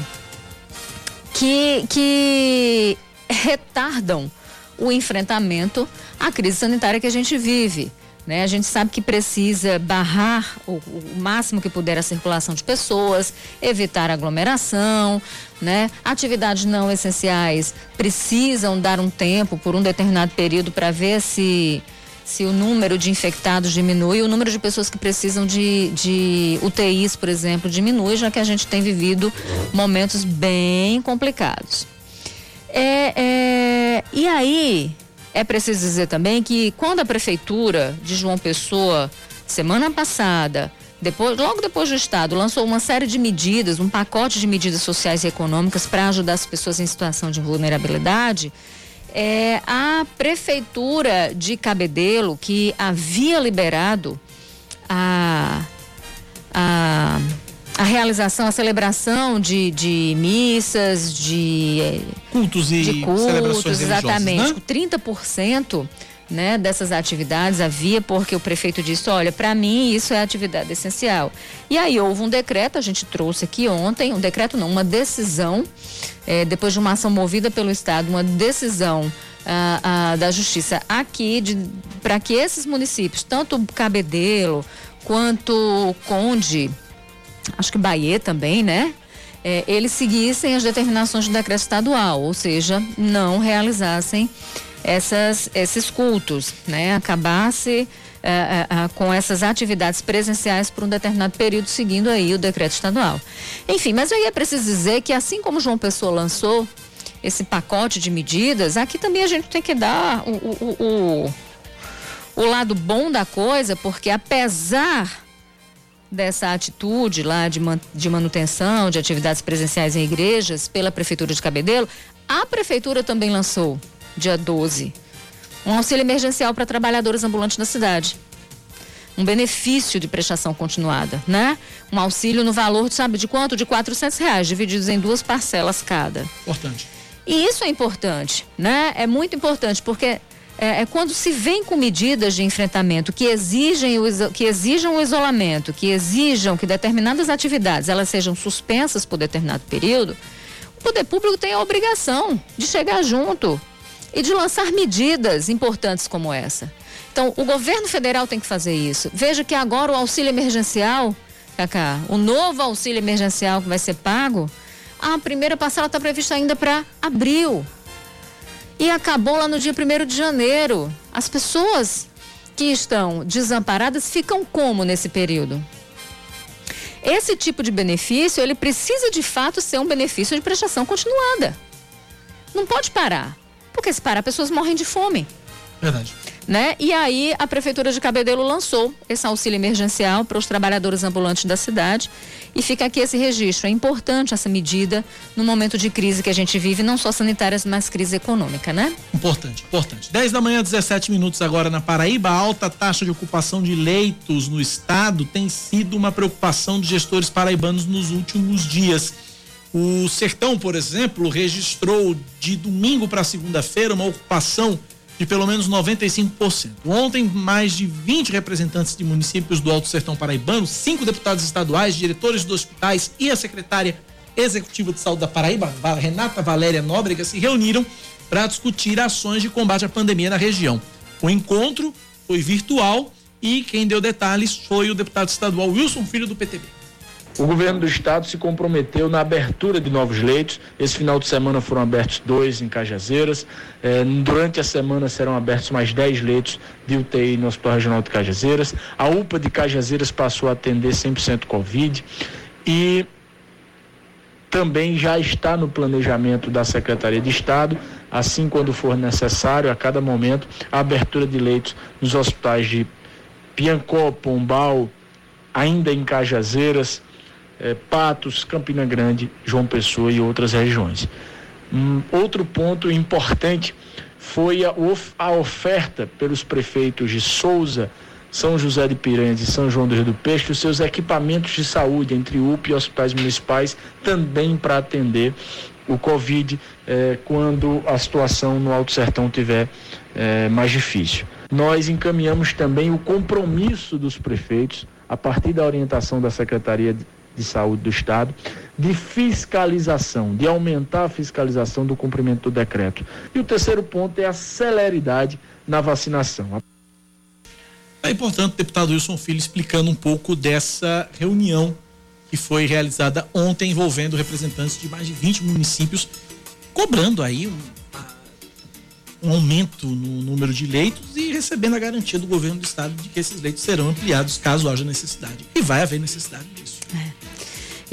que, que retardam o enfrentamento à crise sanitária que a gente vive. Né? A gente sabe que precisa barrar o, o, máximo que puder a circulação de pessoas, evitar aglomeração, né? Atividades não essenciais precisam dar um tempo por um determinado período para ver se se o número de infectados diminui, o número de pessoas que precisam de, de UTIs, por exemplo, diminui, já que a gente tem vivido momentos bem complicados. É, é, e aí, é preciso dizer também que quando a prefeitura de João Pessoa, semana passada, depois, logo depois do Estado, lançou uma série de medidas, um pacote de medidas sociais e econômicas para ajudar as pessoas em situação de vulnerabilidade, é, a prefeitura de Cabedelo, que havia liberado a, a, a realização, a celebração de, de missas, de cultos e de cultos, exatamente, né? 30% né, dessas atividades havia porque o prefeito disse, olha, para mim isso é atividade essencial. E aí houve um decreto, a gente trouxe aqui ontem, um decreto não, uma decisão, é, depois de uma ação movida pelo Estado, uma decisão ah, ah, da Justiça aqui para que esses municípios, tanto Cabedelo quanto Conde, acho que Bahia também, né? É, eles seguissem as determinações do decreto estadual, ou seja, não realizassem essas, esses cultos, né? Acabasse é, é, é, com essas atividades presenciais por um determinado período, seguindo aí o decreto estadual. Enfim, mas eu ia preciso dizer que assim como João Pessoa lançou esse pacote de medidas, aqui também a gente tem que dar o, o, o, o lado bom da coisa, porque apesar dessa atitude lá de, man, de manutenção de atividades presenciais em igrejas pela Prefeitura de Cabedelo, a Prefeitura também lançou, dia 12, um auxílio emergencial para trabalhadores ambulantes da cidade. Um benefício de prestação continuada, né? Um auxílio no valor, sabe de quanto? De quatrocentos reais, divididos em duas parcelas cada. Importante. E isso é importante, né? É muito importante, porque é, é, quando se vem com medidas de enfrentamento que exigem o, que exijam o isolamento, que exijam que determinadas atividades elas sejam suspensas por determinado período, o poder público tem a obrigação de chegar junto e de lançar medidas importantes como essa. Então, o governo federal tem que fazer isso. Veja que agora o auxílio emergencial, Cacá, o novo auxílio emergencial que vai ser pago, a primeira parcela está prevista ainda para abril. E acabou lá no dia 1 de janeiro. As pessoas que estão desamparadas ficam como nesse período? Esse tipo de benefício, ele precisa de fato ser um benefício de prestação continuada. Não pode parar. Porque se parar, pessoas morrem de fome. Verdade né? E aí a prefeitura de Cabedelo lançou esse auxílio emergencial para os trabalhadores ambulantes da cidade e fica aqui esse registro. É importante essa medida no momento de crise que a gente vive, não só sanitária, mas crise econômica, né? Importante, importante. 10 da manhã, 17 minutos agora na Paraíba, a alta taxa de ocupação de leitos no estado tem sido uma preocupação de gestores paraibanos nos últimos dias. O Sertão, por exemplo, registrou de domingo para segunda-feira uma ocupação de pelo menos 95%. Ontem, mais de 20 representantes de municípios do Alto Sertão Paraibano, cinco deputados estaduais, diretores dos hospitais e a secretária executiva de saúde da Paraíba, Renata Valéria Nóbrega, se reuniram para discutir ações de combate à pandemia na região. O encontro foi virtual e quem deu detalhes foi o deputado estadual Wilson Filho do PTB. O governo do estado se comprometeu na abertura de novos leitos. Esse final de semana foram abertos dois em Cajazeiras. É, durante a semana serão abertos mais dez leitos de UTI no Hospital Regional de Cajazeiras. A UPA de Cajazeiras passou a atender 100% Covid. E também já está no planejamento da Secretaria de Estado, assim quando for necessário, a cada momento, a abertura de leitos nos hospitais de Piancó, Pombal, ainda em Cajazeiras, é, Patos, Campina Grande, João Pessoa e outras regiões. Um, outro ponto importante foi a, a, oferta pelos prefeitos de Souza, São José de Piranhas e São João do Rio do Peixe, os seus equipamentos de saúde, entre UP e hospitais municipais, também para atender o Covid eh, quando a situação no Alto Sertão tiver eh, mais difícil. Nós encaminhamos também o compromisso dos prefeitos, a partir da orientação da Secretaria de Saúde do Estado, de fiscalização, de aumentar a fiscalização do cumprimento do decreto. E o terceiro ponto é a celeridade na vacinação. Aí, portanto, deputado Wilson Filho explicando um pouco dessa reunião que foi realizada ontem envolvendo representantes de mais de 20 municípios, cobrando aí um, um aumento no número de leitos e recebendo a garantia do governo do estado de que esses leitos serão ampliados caso haja necessidade. E vai haver necessidade disso.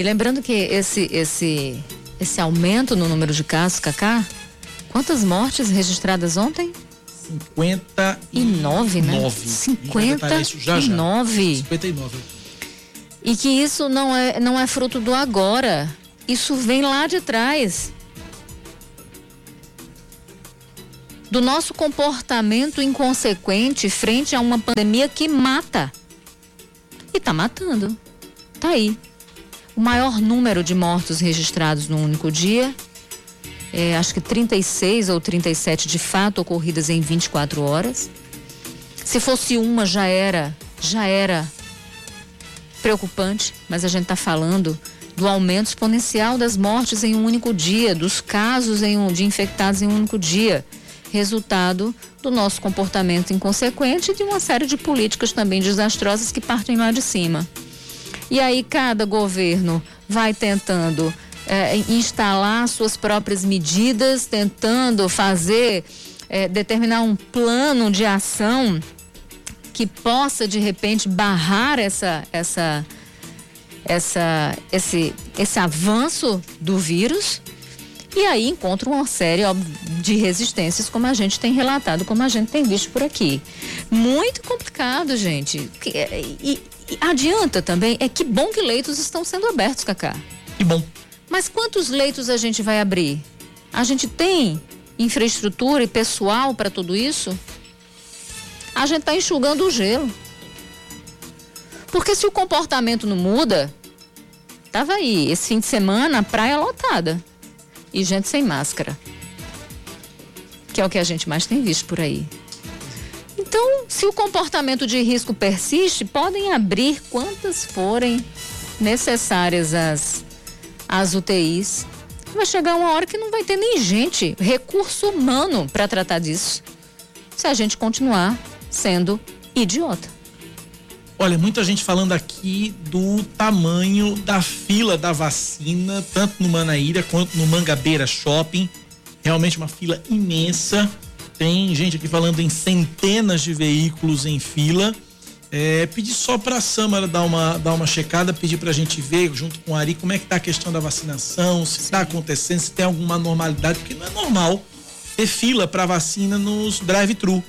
E lembrando que esse, esse, esse aumento no número de casos, Cacá, quantas mortes registradas ontem? 59, né? 59. 59. E que isso não é, não é fruto do agora. Isso vem lá de trás. Do nosso comportamento inconsequente frente a uma pandemia que mata. E tá matando. Tá aí o maior número de mortos registrados no único dia é, acho que 36 ou 37 de fato ocorridas em 24 horas. Se fosse uma já era, já era preocupante, mas a gente está falando do aumento exponencial das mortes em um único dia, dos casos um, de infectados em um único dia, resultado do nosso comportamento inconsequente e de uma série de políticas também desastrosas que partem lá de cima. E aí cada governo vai tentando é, instalar suas próprias medidas, tentando fazer, é, determinar um plano de ação que possa de repente barrar essa, essa, essa, esse, esse avanço do vírus. E aí encontra uma série de resistências, como a gente tem relatado, como a gente tem visto por aqui. Muito complicado, gente. E, e adianta também, é que bom que leitos estão sendo abertos, Cacá. Que bom. Mas quantos leitos a gente vai abrir? A gente tem infraestrutura e pessoal para tudo isso? A gente está enxugando o gelo. Porque se o comportamento não muda, tava aí, esse fim de semana, praia lotada. E gente sem máscara. Que é o que a gente mais tem visto por aí. Então, se o comportamento de risco persiste, podem abrir quantas forem necessárias as, as UTIs. Vai chegar uma hora que não vai ter nem gente, recurso humano para tratar disso. Se a gente continuar sendo idiota. Olha, muita gente falando aqui do tamanho da fila da vacina, tanto no Manaíra quanto no Mangabeira Shopping. Realmente uma fila imensa. Tem gente aqui falando em centenas de veículos em fila. É, pedir só para a Samara dar uma, dar uma checada, pedir para a gente ver, junto com o Ari, como é que está a questão da vacinação, se está acontecendo, se tem alguma normalidade, porque não é normal ter fila para vacina nos drive-thru.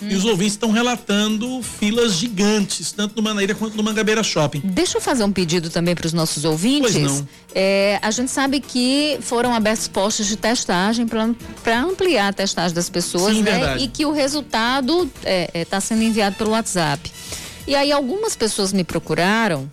Hum. E os ouvintes estão relatando filas gigantes, tanto no Manaíra quanto no Mangabeira Shopping. Deixa eu fazer um pedido também para os nossos ouvintes. Pois não. É, a gente sabe que foram abertos postos de testagem para ampliar a testagem das pessoas, Sim, né? verdade. E que o resultado está é, é, tá sendo enviado pelo WhatsApp. E aí algumas pessoas me procuraram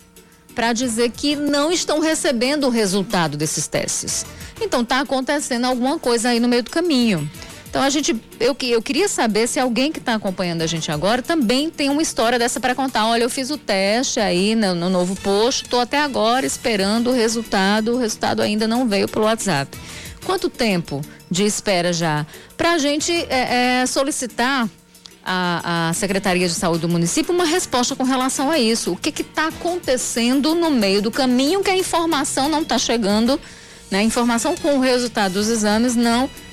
para dizer que não estão recebendo o resultado desses testes. Então está acontecendo alguma coisa aí no meio do caminho. Então a gente, eu, eu queria saber se alguém que está acompanhando a gente agora também tem uma história dessa para contar. Olha, eu fiz o teste aí no, no novo posto, estou até agora esperando o resultado, o resultado ainda não veio pelo WhatsApp. Quanto tempo de espera já? Para a gente é, é, solicitar a, Secretaria de Saúde do município uma resposta com relação a isso. O que está acontecendo no meio do caminho que a informação não está chegando, né? A informação com o resultado dos exames não está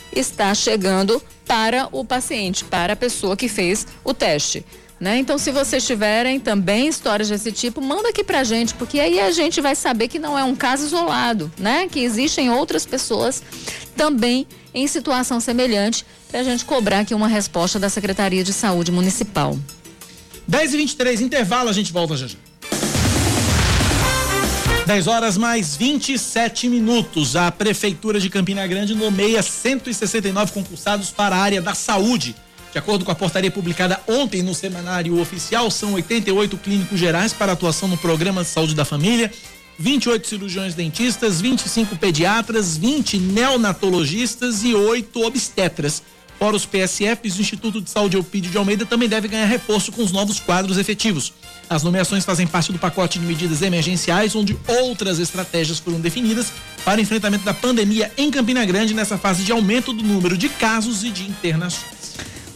chegando para o paciente, para a pessoa que fez o teste. Né? Então, se vocês tiverem também histórias desse tipo, manda aqui pra gente, porque aí a gente vai saber que não é um caso isolado, né? Que existem outras pessoas também em situação semelhante para a gente cobrar aqui uma resposta da Secretaria de Saúde Municipal. 10 e 23 intervalo, a gente volta já já. 10 horas mais 27 minutos. A Prefeitura de Campina Grande nomeia 169 concursados para a área da saúde. De acordo com a portaria publicada ontem no Semanário Oficial, são 88 clínicos gerais para atuação no Programa de Saúde da Família, 28 cirurgiões dentistas, 25 pediatras, 20 neonatologistas e 8 obstetras. Fora os PSFs, o Instituto de Saúde Eupídio de Almeida também deve ganhar reforço com os novos quadros efetivos. As nomeações fazem parte do pacote de medidas emergenciais, onde outras estratégias foram definidas para o enfrentamento da pandemia em Campina Grande nessa fase de aumento do número de casos e de internações.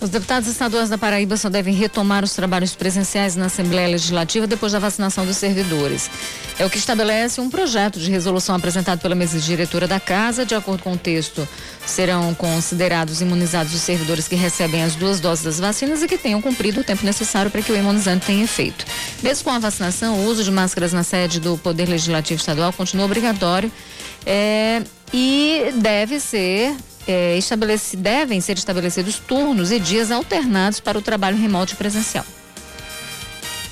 Os deputados estaduais da Paraíba só devem retomar os trabalhos presenciais na Assembleia Legislativa depois da vacinação dos servidores. É o que estabelece um projeto de resolução apresentado pela mesa diretora da Casa. De acordo com o texto, serão considerados imunizados os servidores que recebem as duas doses das vacinas e que tenham cumprido o tempo necessário para que o imunizante tenha efeito. Mesmo com a vacinação, o uso de máscaras na sede do Poder Legislativo Estadual continua obrigatório é, e deve ser é, devem ser estabelecidos turnos e dias alternados para o trabalho remoto e presencial.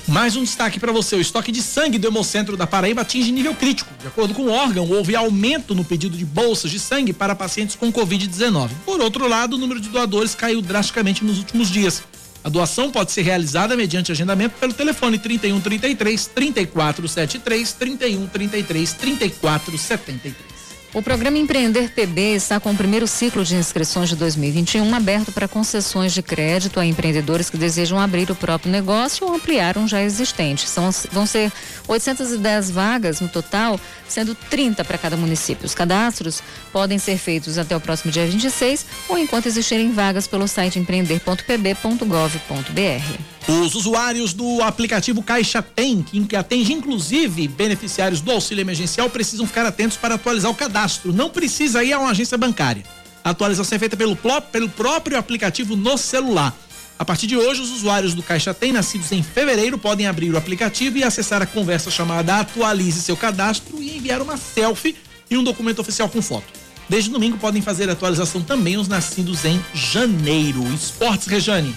Mais um destaque para você: o estoque de sangue do Hemocentro da Paraíba atinge nível crítico. De acordo com o órgão, houve aumento no pedido de bolsas de sangue para pacientes com Covid-19. Por outro lado, o número de doadores caiu drasticamente nos últimos dias. A doação pode ser realizada mediante agendamento pelo telefone 3133 3473 3133 3473. O programa Empreender PB está com o primeiro ciclo de inscrições de 2021 aberto para concessões de crédito a empreendedores que desejam abrir o próprio negócio ou ampliar um já existente. São, vão ser 810 vagas no total, sendo 30 para cada município. Os cadastros podem ser feitos até o próximo dia 26 ou enquanto existirem vagas pelo site empreender.pb.gov.br. Os usuários do aplicativo Caixa Tem, que atende inclusive beneficiários do auxílio emergencial, precisam ficar atentos para atualizar o cadastro. Não precisa ir a uma agência bancária. A atualização é feita pelo, pelo próprio aplicativo no celular. A partir de hoje, os usuários do Caixa Tem, nascidos em fevereiro, podem abrir o aplicativo e acessar a conversa chamada Atualize seu cadastro e enviar uma selfie e um documento oficial com foto. Desde domingo podem fazer atualização também os nascidos em janeiro. Esportes Rejane.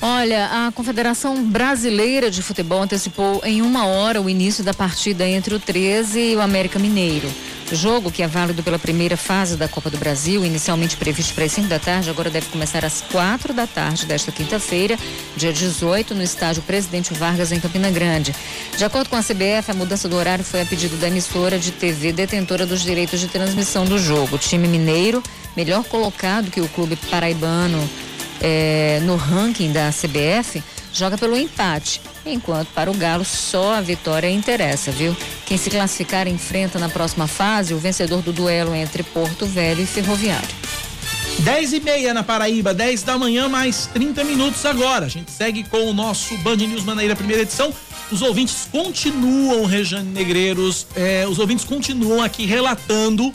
Olha, a Confederação Brasileira de Futebol antecipou em uma hora o início da partida entre o 13 e o América Mineiro. O jogo, que é válido pela primeira fase da Copa do Brasil, inicialmente previsto para as 5 da tarde, agora deve começar às 4 da tarde desta quinta-feira, dia 18, no estádio Presidente Vargas, em Campina Grande. De acordo com a CBF, a mudança do horário foi a pedido da emissora de TV detentora dos direitos de transmissão do jogo. O time mineiro, melhor colocado que o clube paraibano é, no ranking da CBF, joga pelo empate, enquanto para o Galo só a vitória interessa, viu? Quem se classificar enfrenta na próxima fase o vencedor do duelo entre Porto Velho e Ferroviário. 10 e meia na Paraíba, 10 da manhã, mais 30 minutos agora. A gente segue com o nosso Band News Manaíra, primeira edição. Os ouvintes continuam, Rejane Negreiros, é, os ouvintes continuam aqui relatando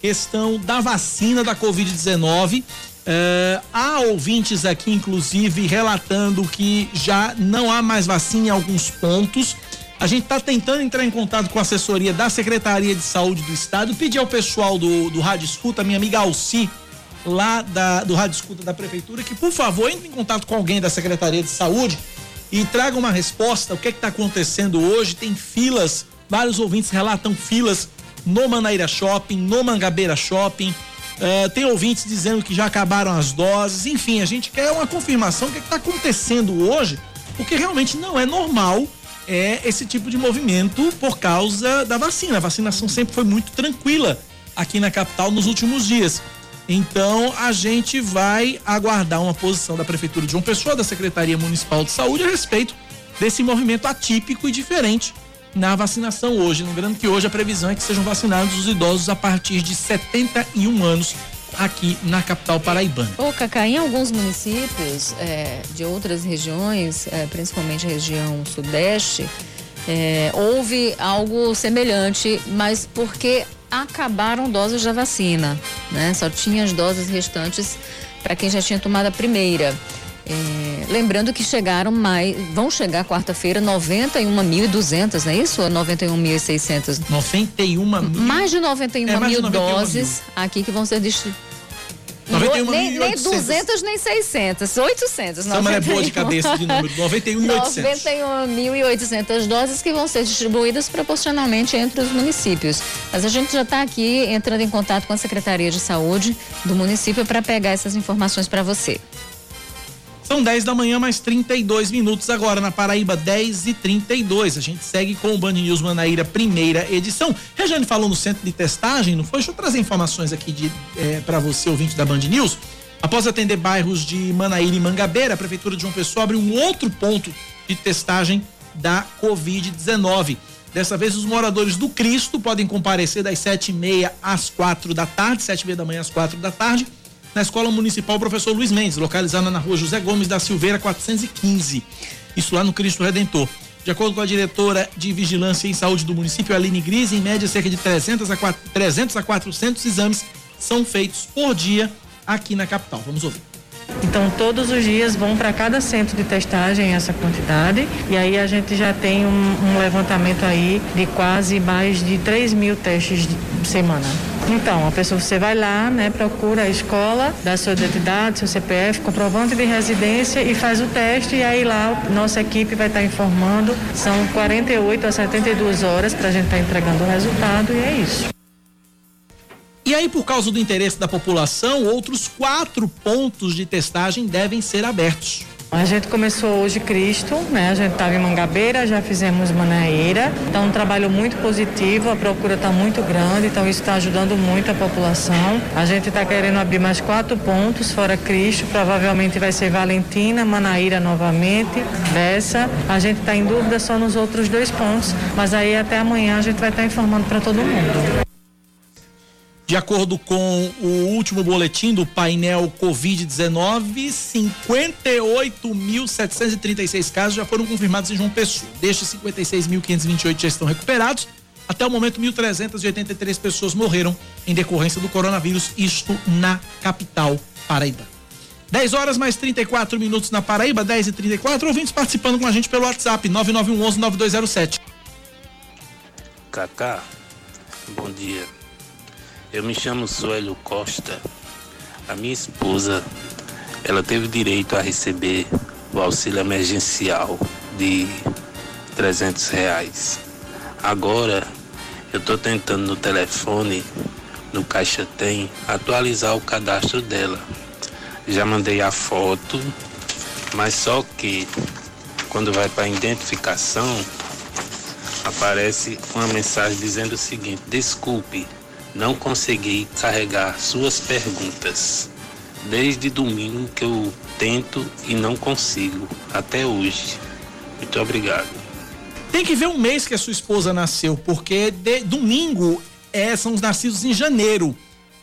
questão da vacina da Covid-19 Uh, há ouvintes aqui, inclusive, relatando que já não há mais vacina em alguns pontos. A gente está tentando entrar em contato com a assessoria da Secretaria de Saúde do Estado, pedir ao pessoal do, do Rádio Escuta, minha amiga Alci, lá da, do Rádio Escuta da Prefeitura, que por favor entre em contato com alguém da Secretaria de Saúde e traga uma resposta. O que é está acontecendo hoje? Tem filas, vários ouvintes relatam filas no Manaíra Shopping, no Mangabeira Shopping Uh, tem ouvintes dizendo que já acabaram as doses. Enfim, a gente quer uma confirmação do que está acontecendo hoje, porque realmente não é normal é esse tipo de movimento por causa da vacina. A vacinação sempre foi muito tranquila aqui na capital nos últimos dias. Então a gente vai aguardar uma posição da Prefeitura de João Pessoa, da Secretaria Municipal de Saúde a respeito desse movimento atípico e diferente na vacinação hoje. Lembrando que hoje a previsão é que sejam vacinados os idosos a partir de 71 anos aqui na capital paraibana. Ô, Cacá, em alguns municípios é, de outras regiões, é, principalmente a região sudeste, é, houve algo semelhante, mas porque acabaram doses da vacina, né? Só tinha as doses restantes para quem já tinha tomado a primeira. É, lembrando que chegaram mais, vão chegar quarta-feira 91.200, não é isso? Ou 91.600? 91 mil. Mais de 91 é, mil doses mil. aqui que vão ser distribuídas. Nem, nem 200 nem 600, 800. Samara é boa de cabeça de número, 91.800. 91.800 doses que vão ser distribuídas proporcionalmente entre os municípios. Mas a gente já está aqui entrando em contato com a Secretaria de Saúde do município para pegar essas informações para você. São 10 da manhã, mais 32 minutos agora na Paraíba, 10 e 32. A gente segue com o Band News Manaíra, primeira edição. Rejane falou no centro de testagem, não foi? Deixa eu trazer informações aqui é, para você, ouvinte da Band News. Após atender bairros de Manaíra e Mangabeira, a Prefeitura de João Pessoa abre um outro ponto de testagem da Covid-19. Dessa vez, os moradores do Cristo podem comparecer das sete e meia às quatro da tarde, sete e meia da manhã às quatro da tarde na Escola Municipal Professor Luiz Mendes, localizada na rua José Gomes da Silveira 415. Isso lá no Cristo Redentor. De acordo com a diretora de Vigilância em Saúde do município, Aline Gris, em média cerca de 300 a, 4, 300 a 400 exames são feitos por dia aqui na capital. Vamos ouvir. Então, todos os dias vão para cada centro de testagem essa quantidade, e aí a gente já tem um, um levantamento aí de quase mais de 3 mil testes de semana. Então, a pessoa, você vai lá, né, procura a escola, dá sua identidade, seu CPF, comprovante de residência e faz o teste e aí lá nossa equipe vai estar informando. São 48 a 72 horas para a gente estar tá entregando o resultado e é isso. E aí, por causa do interesse da população, outros quatro pontos de testagem devem ser abertos. A gente começou hoje Cristo, né? A gente estava em Mangabeira, já fizemos Manaíra. Então, um trabalho muito positivo, a procura está muito grande, então isso está ajudando muito a população. A gente está querendo abrir mais quatro pontos fora Cristo, provavelmente vai ser Valentina, Manaíra novamente, Bessa. A gente está em dúvida só nos outros dois pontos, mas aí até amanhã a gente vai estar tá informando para todo mundo. De acordo com o último boletim do painel Covid-19, 58.736 casos já foram confirmados em João Pessoa. Destes 56.528 já estão recuperados. Até o momento, 1.383 pessoas morreram em decorrência do coronavírus, isto na capital Paraíba. 10 horas mais 34 minutos na Paraíba, 10 e 34 ouvintes participando com a gente pelo WhatsApp 9911 9207. Cacá, bom dia. Eu me chamo Suélio Costa. A minha esposa, ela teve direito a receber o auxílio emergencial de 300 reais. Agora, eu estou tentando no telefone, no Caixa Tem, atualizar o cadastro dela. Já mandei a foto, mas só que quando vai para identificação, aparece uma mensagem dizendo o seguinte: desculpe, não consegui carregar suas perguntas. Desde domingo que eu tento e não consigo, até hoje. Muito obrigado. Tem que ver um mês que a sua esposa nasceu, porque de, domingo é, são os nascidos em janeiro.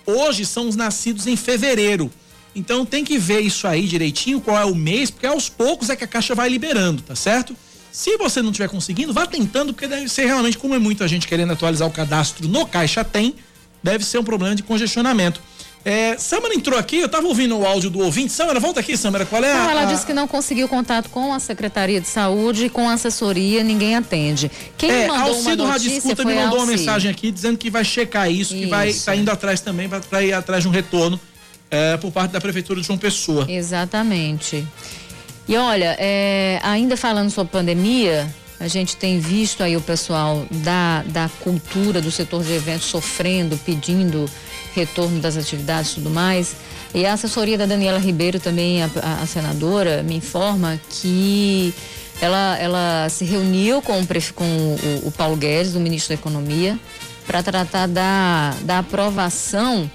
Hoje são os nascidos em fevereiro. Então tem que ver isso aí direitinho, qual é o mês, porque aos poucos é que a caixa vai liberando, tá certo? Se você não estiver conseguindo, vá tentando, porque deve ser realmente, como é muita gente querendo atualizar o cadastro no Caixa Tem, deve ser um problema de congestionamento. É, Samara entrou aqui, eu estava ouvindo o áudio do ouvinte. Samara, volta aqui, Samara, qual é a. Não, ela disse que não conseguiu contato com a Secretaria de Saúde com a assessoria, ninguém atende. Quem é, mandou Alcido uma Rádio Escuta me mandou uma mensagem aqui dizendo que vai checar isso, isso. que vai estar tá indo atrás também, para ir atrás de um retorno é, por parte da Prefeitura de João Pessoa. Exatamente. E olha, é, ainda falando sobre pandemia, a gente tem visto aí o pessoal da, da cultura, do setor de eventos sofrendo, pedindo retorno das atividades e tudo mais. E a assessoria da Daniela Ribeiro, também a, a, senadora, me informa que ela, ela se reuniu com, o, com o, o Paulo Guedes, o ministro da Economia, para tratar da, da aprovação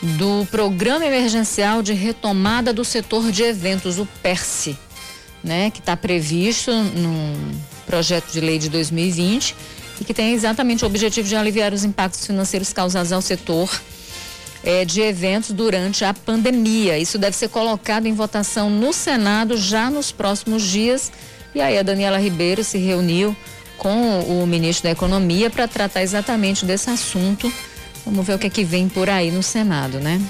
do Programa Emergencial de Retomada do Setor de Eventos, o PERSE, né, que está previsto no projeto de lei de 2020 e que tem exatamente o objetivo de aliviar os impactos financeiros causados ao setor é, de eventos durante a pandemia. Isso deve ser colocado em votação no Senado já nos próximos dias. E aí a Daniela Ribeiro se reuniu com o ministro da Economia para tratar exatamente desse assunto. Vamos ver o que é que vem por aí no Senado, né?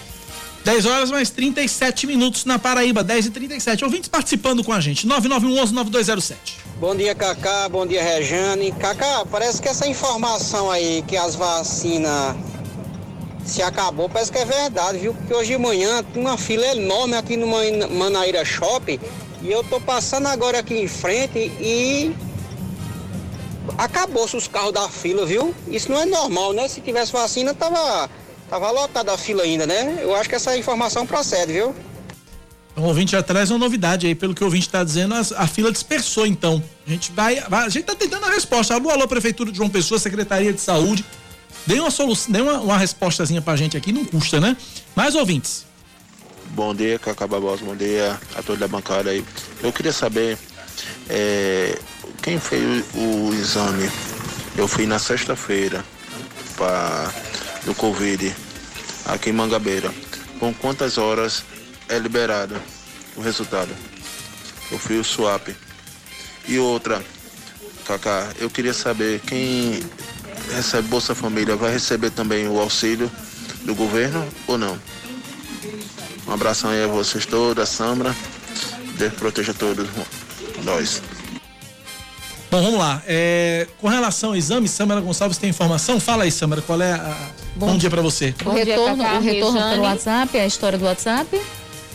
10 horas mais 37 minutos na Paraíba, 10 e 37 Ouvintes participando com a gente, 9911-9207. Bom dia, Cacá. Bom dia, Rejane. Cacá, parece que essa informação aí que as vacinas se acabou, parece que é verdade, viu? Porque hoje de manhã tem uma fila enorme aqui no Manaíra Shopping e eu tô passando agora aqui em frente e acabou-se os carros da fila, viu? Isso não é normal, né? Se tivesse vacina, tava Tava lotada a fila ainda, né? Eu acho que essa informação procede, viu? O ouvinte já traz uma novidade aí, pelo que o ouvinte está dizendo, a, a, fila dispersou então. A gente vai, vai a gente está tentando a resposta. Alô, alô, Prefeitura de João Pessoa, Secretaria de Saúde. Dê uma solução, dê uma, uma respostazinha pra gente aqui, não custa, né? Mais ouvintes. Bom dia, Cacá Barbosa, bom dia a toda a bancada aí. Eu queria saber é, quem fez o, o exame. Eu fui na sexta-feira para do Covid aqui em Mangabeira. Com quantas horas é liberado o resultado? Eu fui o swap. E outra, Cacá, eu queria saber quem recebe Bolsa Família vai receber também o auxílio do governo ou não? Um abração aí a vocês todos, a Samra. Deus proteja todos nós. Bom, vamos lá. É, com relação ao exame, Samara Gonçalves tem informação? Fala aí, Samara, qual é a. Bom, Bom dia para você. O retorno, dia, o retorno pelo WhatsApp, a história do WhatsApp?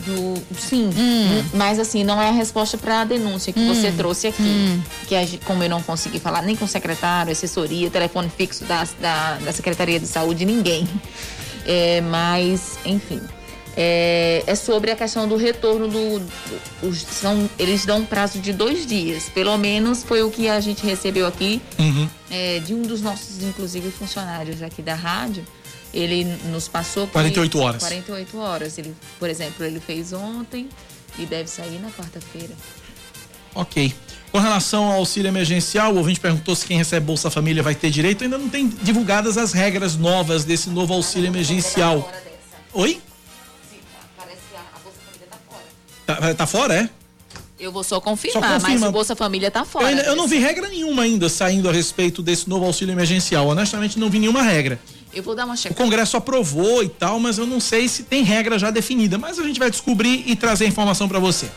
Do, sim, hum. mas assim, não é a resposta para a denúncia que hum. você trouxe aqui. Hum. Que a, como eu não consegui falar nem com o secretário, assessoria, telefone fixo da, da, da Secretaria de Saúde, ninguém. É, mas, enfim. É, é sobre a questão do retorno do, do os, são, eles dão um prazo de dois dias, pelo menos foi o que a gente recebeu aqui Uhum. é, de um dos nossos, inclusive, funcionários aqui da rádio. Ele nos passou que- 48 horas. 48 horas. Ele, por exemplo, ele fez ontem e deve sair na quarta-feira. Ok. Com relação ao auxílio emergencial, o ouvinte perguntou se quem recebe Bolsa Família vai ter direito. Ainda não tem divulgadas as regras novas desse novo auxílio emergencial. Oi? Tá, tá fora, é? Eu vou só confirmar, Só confirma. mas o Bolsa Família tá Eu, fora. ainda- eu não vi regra nenhuma ainda saindo a respeito desse novo auxílio emergencial. Honestamente, não vi nenhuma regra. Eu vou dar uma O checada. Congresso aprovou e tal, mas eu não sei se tem regra já definida. Mas a gente vai descobrir e trazer a informação para você.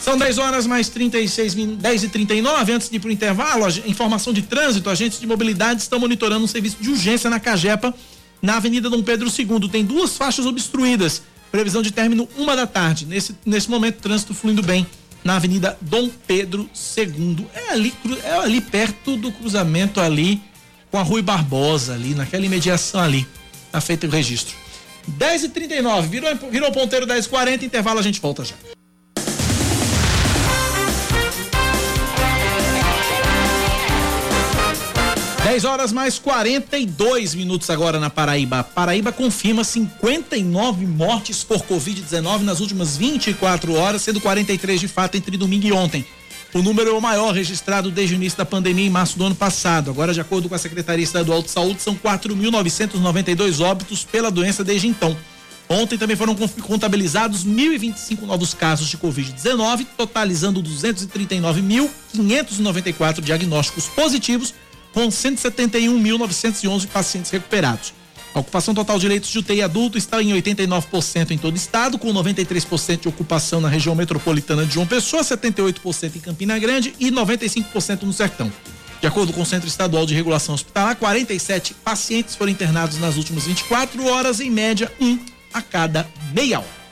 São 10 horas mais 36 minutos, 10 e 39 Antes de ir para o intervalo, informação de trânsito: agentes de mobilidade estão monitorando um serviço de urgência na Cajepa, na Avenida Dom Pedro II. Tem duas faixas obstruídas. Previsão de término uma da tarde. Nesse, nesse momento, trânsito fluindo bem na Avenida Dom Pedro II. É ali, é ali perto do cruzamento ali com a Rui Barbosa, ali, naquela imediação ali. Tá feito o registro. 10h39, virou, virou ponteiro 10h40, intervalo, a gente volta já. Dez horas mais 42 minutos agora na Paraíba. Paraíba confirma 59 mortes por Covid-19 nas últimas 24 horas, sendo 43 de fato entre domingo e ontem. O número é o maior registrado desde o início da pandemia em março do ano passado. Agora, de acordo com a Secretaria Estadual de Saúde, são 4.992 óbitos pela doença desde então. Ontem também foram contabilizados 1.025 novos casos de Covid-19, totalizando 239.594 diagnósticos positivos, com 171.911 pacientes recuperados. A ocupação total de leitos de UTI adulto está em 89% em todo o estado, com 93% de ocupação na região metropolitana de João Pessoa, 78% em Campina Grande e 95% no Sertão. De acordo com o Centro Estadual de Regulação Hospitalar, 47 pacientes foram internados nas últimas 24 horas, em média, um a cada meia hora.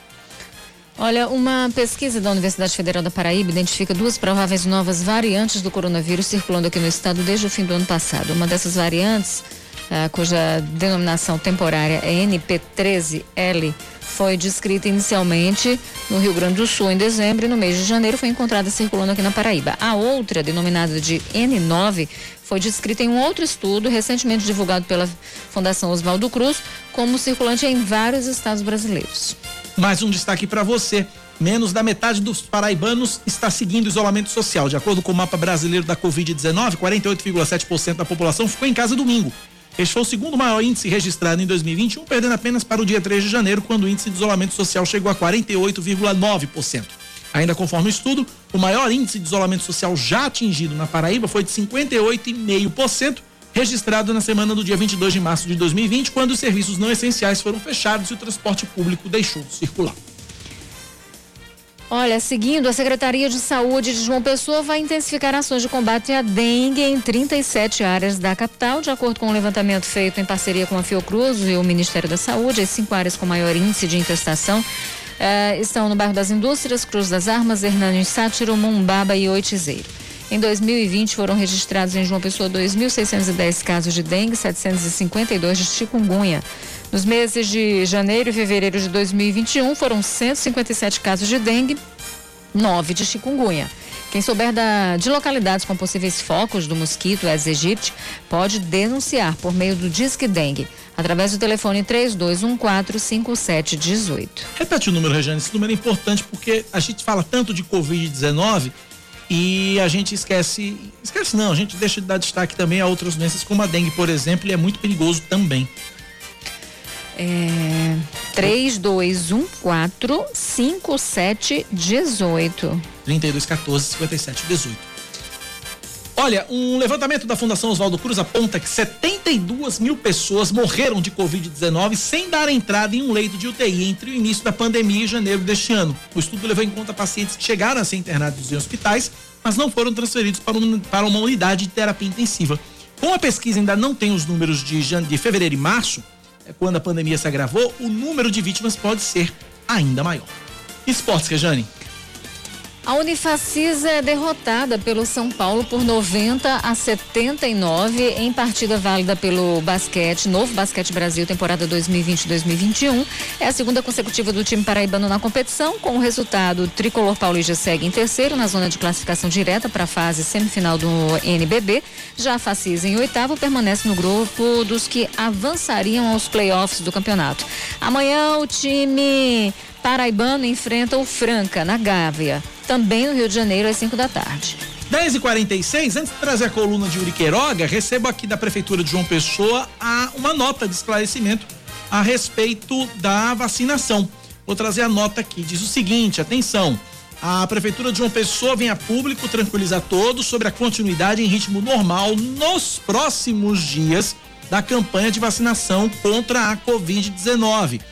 Olha, uma pesquisa da Universidade Federal da Paraíba identifica duas prováveis novas variantes do coronavírus circulando aqui no estado desde o fim do ano passado. Uma dessas variantes, ah, cuja denominação temporária é NP13L, foi descrita inicialmente no Rio Grande do Sul em dezembro e no mês de janeiro foi encontrada circulando aqui na Paraíba. A outra, denominada de N9, foi descrita em um outro estudo recentemente divulgado pela Fundação Oswaldo Cruz como circulante em vários estados brasileiros. Mais um destaque para você. Menos da metade dos paraibanos está seguindo isolamento social. De acordo com o mapa brasileiro da Covid-19, 48,7% da população ficou em casa domingo. Este foi o segundo maior índice registrado em 2021, perdendo apenas para o dia 3 de janeiro, quando o índice de isolamento social chegou a 48,9%. Ainda conforme o estudo, o maior índice de isolamento social já atingido na Paraíba foi de 58,5%, registrado na semana do dia 22 de março de 2020, quando os serviços não essenciais foram fechados e o transporte público deixou de circular. Olha, seguindo, a Secretaria de Saúde de João Pessoa vai intensificar ações de combate à dengue em 37 áreas da capital, de acordo com o um levantamento feito em parceria com a Fiocruz e o Ministério da Saúde. As cinco áreas com maior índice de infestação eh, estão no bairro das Indústrias, Cruz das Armas, Hernani Sátiro, Mumbaba e Oitizeiro. Em 2020 foram registrados em João Pessoa 2.610 casos de dengue, 752 de chikungunya. Nos meses de janeiro e fevereiro de 2021 foram 157 casos de dengue, 9 de chikungunya. Quem souber da, de localidades com possíveis focos do mosquito Aedes aegypti pode denunciar por meio do Disque Dengue, através do telefone 32145718. Repete o número, Regiane. Esse número é importante porque a gente fala tanto de Covid-19 e a gente esquece. Esquece não, a gente deixa de dar destaque também a outras doenças, como a dengue, por exemplo, e é muito perigoso também. É, 32145718. 3214 57 18. Olha, um levantamento da Fundação Oswaldo Cruz aponta que 72 mil pessoas morreram de Covid-19 sem dar entrada em um leito de UTI entre o início da pandemia e janeiro deste ano. O estudo levou em conta pacientes que chegaram a ser internados em hospitais, mas não foram transferidos para, um, para uma unidade de terapia intensiva. Como a pesquisa ainda não tem os números de, de fevereiro e março, é quando a pandemia se agravou, o número de vítimas pode ser ainda maior. Esportes, Rejane. A Unifacisa é derrotada pelo São Paulo por 90 a 79 em partida válida pelo basquete, novo Basquete Brasil, temporada 2020-2021. É a segunda consecutiva do time paraibano na competição, com o resultado, o tricolor paulista segue em terceiro na zona de classificação direta para a fase semifinal do NBB. Já a Facisa em oitavo permanece no grupo dos que avançariam aos playoffs do campeonato. Amanhã o time paraibano enfrenta o Franca na Gávea também no Rio de Janeiro, às 5 da tarde. 10 e 46 antes de trazer a coluna de Uri Queiroga, recebo aqui da Prefeitura de João Pessoa a, uma nota de esclarecimento a respeito da vacinação. Vou trazer a nota aqui. Diz o seguinte: atenção. A Prefeitura de João Pessoa vem a público tranquilizar todos sobre a continuidade em ritmo normal nos próximos dias da campanha de vacinação contra a Covid-19.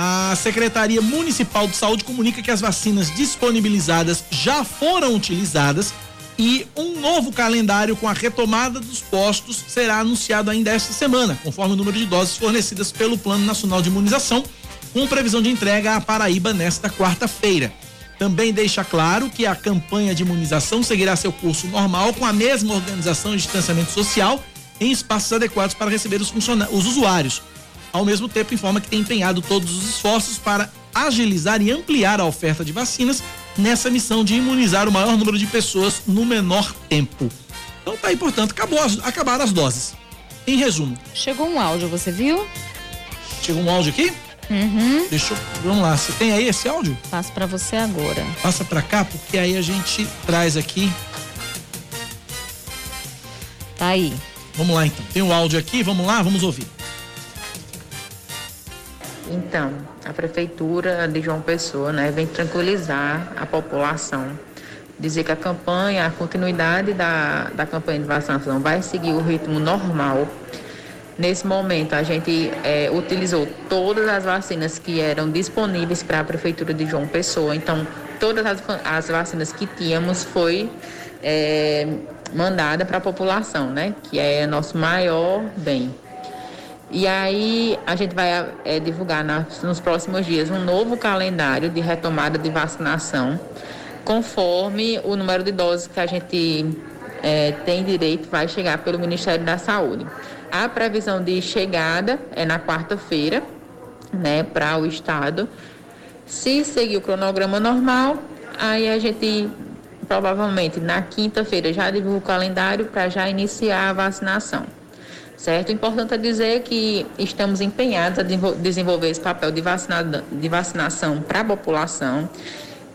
A Secretaria Municipal de Saúde comunica que as vacinas disponibilizadas já foram utilizadas e um novo calendário com a retomada dos postos será anunciado ainda esta semana, conforme o número de doses fornecidas pelo Plano Nacional de Imunização, com previsão de entrega à Paraíba nesta quarta-feira. Também deixa claro que a campanha de imunização seguirá seu curso normal com a mesma organização de distanciamento social em espaços adequados para receber os, os usuários. Ao mesmo tempo, informa que tem empenhado todos os esforços para agilizar e ampliar a oferta de vacinas nessa missão de imunizar o maior número de pessoas no menor tempo. Então tá aí, portanto, acabou as, acabaram as doses. Em resumo. Chegou um áudio, você viu? Chegou um áudio aqui? Uhum. Deixa eu. Vamos lá. Você tem aí esse áudio? Passo para você agora. Passa para cá, porque aí a gente traz aqui. Tá aí. Vamos lá então. Tem o áudio aqui, vamos lá, vamos ouvir. Então, a prefeitura de João Pessoa, né, vem tranquilizar a população, dizer que a campanha, a continuidade da, da campanha de vacinação vai seguir o ritmo normal. Nesse momento, a gente é, utilizou todas as vacinas que eram disponíveis para a prefeitura de João Pessoa. Então, todas as, as vacinas que tínhamos foi é, mandada para a população, né, que é nosso maior bem. E aí a gente vai é, divulgar nos próximos dias um novo calendário de retomada de vacinação, conforme o número de doses que a gente é, tem direito vai chegar pelo Ministério da Saúde. A previsão de chegada é na quarta-feira, né, para o estado. Se seguir o cronograma normal, aí a gente provavelmente na quinta-feira já divulga o calendário para já iniciar a vacinação certo? Importante é dizer que estamos empenhados a desenvolver esse papel de, de vacinação para a população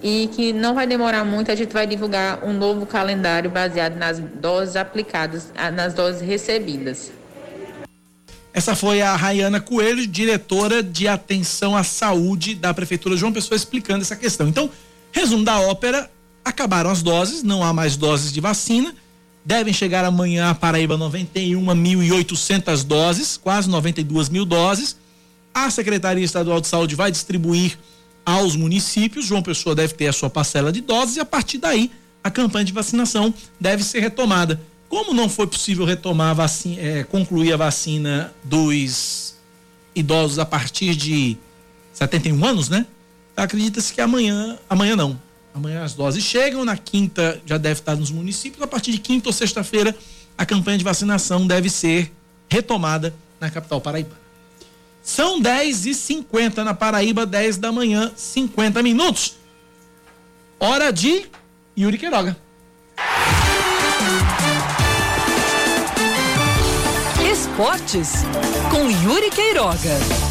e que não vai demorar muito, a gente vai divulgar um novo calendário baseado nas doses aplicadas, nas doses recebidas. Essa foi a Rayana Coelho, diretora de atenção à saúde da Prefeitura João Pessoa, explicando essa questão. Então, resumo da ópera: acabaram as doses, não há mais doses de vacina Devem chegar amanhã a Paraíba 91.800 doses, quase 92 mil doses. A Secretaria Estadual de Saúde vai distribuir aos municípios. João Pessoa deve ter a sua parcela de doses e a partir daí a campanha de vacinação deve ser retomada. Como não foi possível retomar a vacina, é, concluir a vacina dos idosos a partir de 71 anos, né? Acredita-se que amanhã, amanhã não, Amanhã as doses chegam, na quinta já deve estar nos municípios. A partir de quinta ou sexta-feira, a campanha de vacinação deve ser retomada na capital paraibana. São 10 e 50 na Paraíba, 10 da manhã, 50 minutos. Hora de Yuri Queiroga. Esportes com Yuri Queiroga.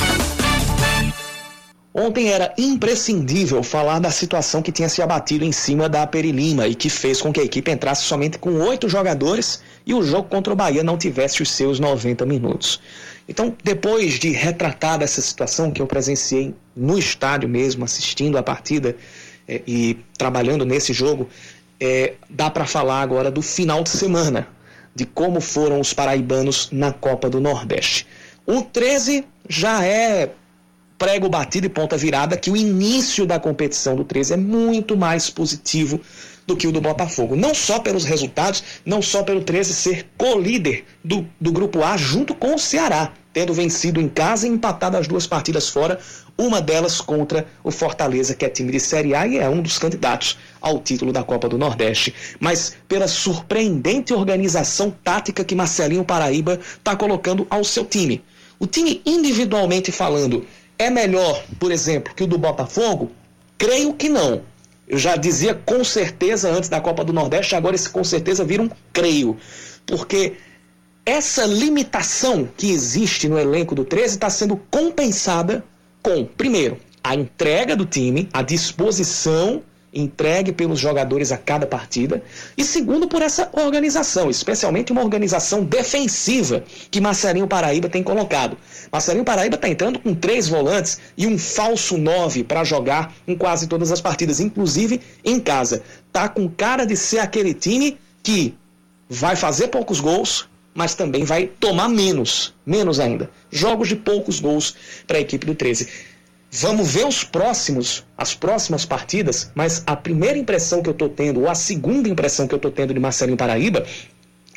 Ontem era imprescindível falar da situação que tinha se abatido em cima da Perilima e que fez com que a equipe entrasse somente com oito jogadores e o jogo contra o Bahia não tivesse os seus 90 minutos. Então, depois de retratar essa situação que eu presenciei no estádio mesmo, assistindo a partida é, e trabalhando nesse jogo, é, dá para falar agora do final de semana, de como foram os paraibanos na Copa do Nordeste. O 13 já é prego batido e ponta virada que o início da competição do 13 é muito mais positivo do que o do Botafogo. Não só pelos resultados, não só pelo 13 ser co-líder do, do grupo A junto com o Ceará. tendo vencido em casa e empatado as duas partidas fora, uma delas contra o Fortaleza, que é time de Série A e é um dos candidatos ao título da Copa do Nordeste. Mas pela surpreendente organização tática que Marcelinho Paraíba está colocando ao seu time. O time, individualmente falando, é melhor, por exemplo, que o do Botafogo? Creio que não. Eu já dizia com certeza antes da Copa do Nordeste, agora esse com certeza vira um creio. Porque essa limitação que existe no elenco do 13 está sendo compensada com, primeiro, a entrega do time, a disposição entregue pelos jogadores a cada partida, e segundo, por essa organização, especialmente uma organização defensiva que Marcelinho Paraíba tem colocado. Marcelinho Paraíba está entrando com três volantes e um falso nove para jogar em quase todas as partidas, inclusive em casa. Tá com cara de ser aquele time que vai fazer poucos gols, mas também vai tomar menos, menos ainda. Jogos de poucos gols para a equipe do 13. Vamos ver os próximos, as próximas partidas, mas a primeira impressão que eu estou tendo, ou a segunda impressão que eu estou tendo de Marcelinho Paraíba,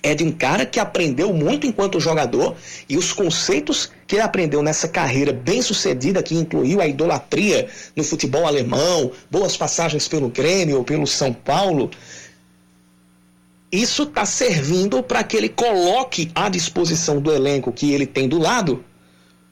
é de um cara que aprendeu muito enquanto jogador e os conceitos que ele aprendeu nessa carreira bem sucedida, que incluiu a idolatria no futebol alemão, boas passagens pelo Grêmio ou pelo São Paulo, isso está servindo para que ele coloque à disposição do elenco que ele tem do lado,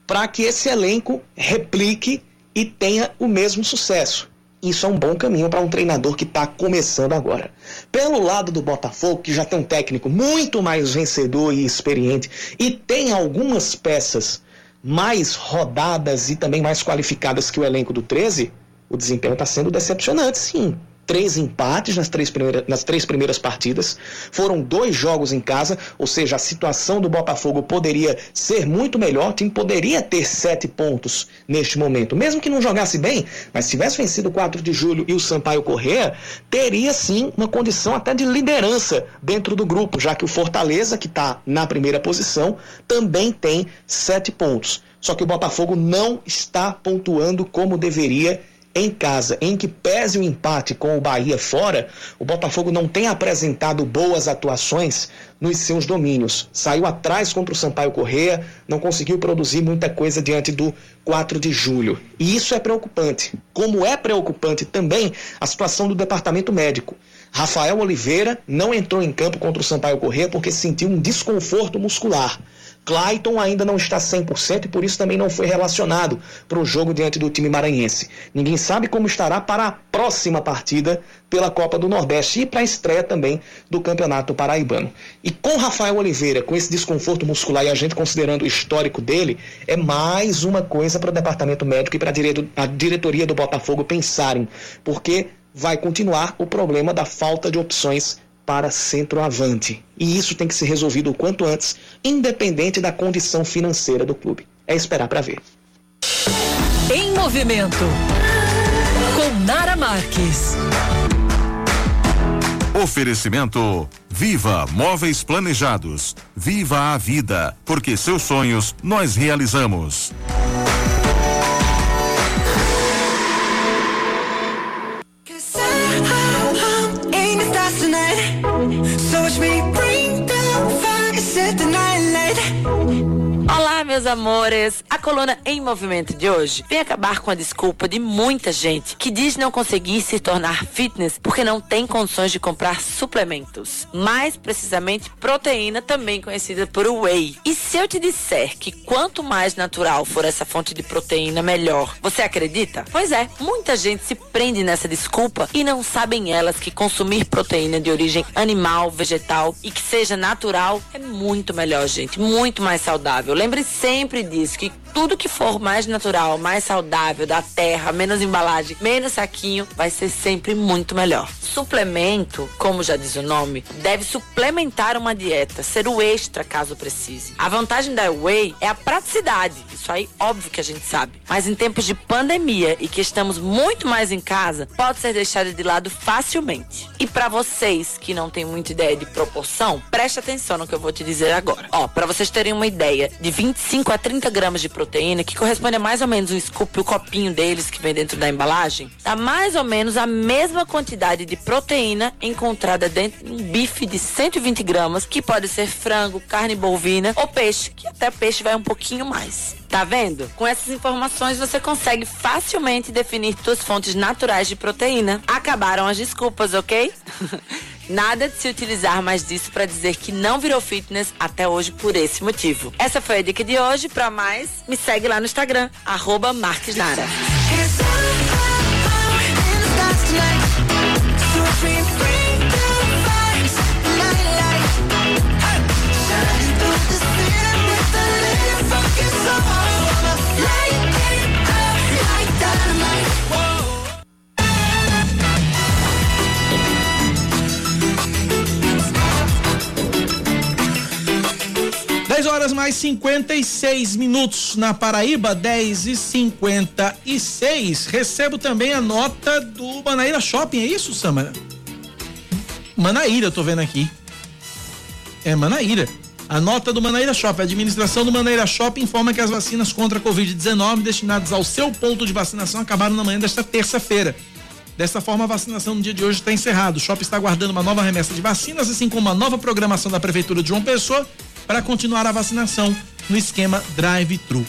para que esse elenco replique e tenha o mesmo sucesso. Isso é um bom caminho para um treinador que está começando agora. Pelo lado do Botafogo, que já tem um técnico muito mais vencedor e experiente, e tem algumas peças mais rodadas e também mais qualificadas que o elenco do 13, o desempenho está sendo decepcionante, sim três empates nas três, primeiras, nas três primeiras partidas. Foram dois jogos em casa, ou seja, a situação do Botafogo poderia ser muito melhor. O time poderia ter sete pontos neste momento, mesmo que não jogasse bem, mas se tivesse vencido o 4 de julho e o Sampaio Correa, teria sim uma condição até de liderança dentro do grupo, já que o Fortaleza, que está na primeira posição, também tem sete pontos. Só que o Botafogo não está pontuando como deveria em casa, em que pese o empate com o Bahia fora, o Botafogo não tem apresentado boas atuações nos seus domínios. Saiu atrás contra o Sampaio Correia, não conseguiu produzir muita coisa diante do 4 de julho. E isso é preocupante. Como é preocupante também a situação do departamento médico. Rafael Oliveira não entrou em campo contra o Sampaio Correia porque sentiu um desconforto muscular. Clayton ainda não está 100% e por isso também não foi relacionado para o jogo diante do time maranhense. Ninguém sabe como estará para a próxima partida pela Copa do Nordeste e para a estreia também do Campeonato Paraibano. E com Rafael Oliveira, com esse desconforto muscular e a gente considerando o histórico dele, é mais uma coisa para o departamento médico e para a diretoria do Botafogo pensarem, porque vai continuar o problema da falta de opções para centroavante. E isso tem que ser resolvido o quanto antes, independente da condição financeira do clube. É esperar para ver. Em movimento com Nara Marques. Oferecimento Viva Móveis Planejados. Viva a vida, porque seus sonhos nós realizamos. Amores, a coluna em movimento de hoje vem acabar com a desculpa de muita gente que diz não conseguir se tornar fitness porque não tem condições de comprar suplementos. Mais precisamente, proteína, também conhecida por whey. E se eu te disser que quanto mais natural for essa fonte de proteína, melhor, você acredita? Pois é, muita gente se prende nessa desculpa e não sabem elas que consumir proteína de origem animal, vegetal e que seja natural é muito melhor, gente, muito mais saudável. Lembre-se sempre diz que tudo que for mais natural, mais saudável, da terra, menos embalagem, menos saquinho, vai ser sempre muito melhor. Suplemento, como já diz o nome, deve suplementar uma dieta, ser o extra caso precise. A vantagem da Whey é a praticidade, isso aí óbvio que a gente sabe. Mas em tempos de pandemia e que estamos muito mais em casa, pode ser deixada de lado facilmente. E para vocês que não têm muita ideia de proporção, preste atenção no que eu vou te dizer agora. Ó, para vocês terem uma ideia, de 25 a 30 gramas de proteína proteína, que corresponde a mais ou menos um scoop, o copinho deles que vem dentro da embalagem, dá mais ou menos a mesma quantidade de proteína encontrada dentro de um bife de 120 gramas, que pode ser frango, carne bovina ou peixe, que até peixe vai um pouquinho mais. Tá vendo? Com essas informações você consegue facilmente definir suas fontes naturais de proteína. Acabaram as desculpas, ok? Nada de se utilizar mais disso para dizer que não virou fitness até hoje por esse motivo. Essa foi a dica de hoje. Para mais, me segue lá no Instagram, arroba Marques Nara. Dez horas mais 56 minutos na Paraíba, 10 e 56 Recebo também a nota do Manaíra Shopping, é isso, Samara? Manaíra, eu tô vendo aqui. É Manaíra. A nota do Manaíra Shopping. A administração do Manaíra Shopping informa que as vacinas contra a Covid-19 destinadas ao seu ponto de vacinação acabaram na manhã desta terça-feira. Desta forma, a vacinação no dia de hoje está encerrada. O shopping está aguardando uma nova remessa de vacinas, assim como uma nova programação da Prefeitura de João Pessoa para continuar a vacinação no esquema drive-thru.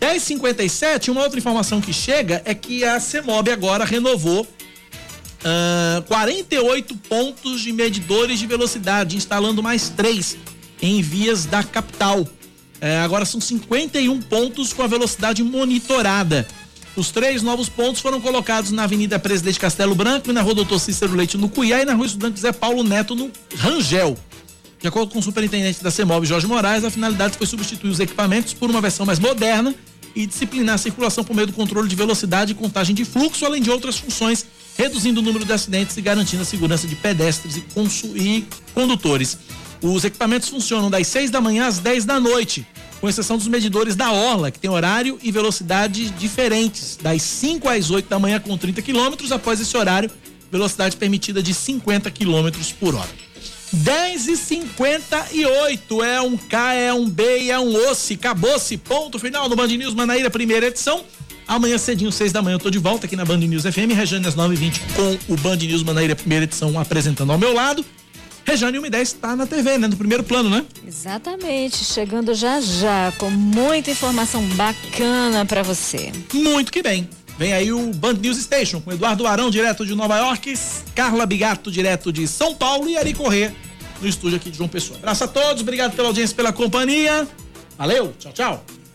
1057, uma outra informação que chega é que a CEMOB agora renovou ah, 48 pontos de medidores de velocidade, instalando mais três em vias da capital. Eh, agora são 51 pontos com a velocidade monitorada. Os três novos pontos foram colocados na Avenida Presidente Castelo Branco na Rua Doutor Cícero Leite no Cuiá e na Rua Estudante Zé Paulo Neto no Rangel. De acordo com o superintendente da CEMOB, Jorge Moraes, a finalidade foi substituir os equipamentos por uma versão mais moderna e disciplinar a circulação por meio do controle de velocidade e contagem de fluxo, além de outras funções, reduzindo o número de acidentes e garantindo a segurança de pedestres e, e condutores. Os equipamentos funcionam das 6 da manhã às 10 da noite, com exceção dos medidores da Orla, que tem horário e velocidade diferentes, das 5 às 8 da manhã com 30 quilômetros, após esse horário, velocidade permitida de 50 quilômetros por hora. 10 e 58 é um K, é um B e é um osse. Acabou-se. Ponto final no Band News Manaíra, primeira edição. Amanhã cedinho, 6 da manhã, eu tô de volta aqui na Band News FM, Rejane às 9h20 com o Band News Manaíra, primeira edição, apresentando ao meu lado. Rejane 110 está na TV, né? No primeiro plano, né? Exatamente, chegando já já com muita informação bacana para você. Muito que bem. Vem aí o Band News Station com Eduardo Arão, direto de Nova York, Carla Bigato, direto de São Paulo e Ari Corrêa, no estúdio aqui de João Pessoa. Abraço a todos, obrigado pela audiência, pela companhia. Valeu, tchau, tchau.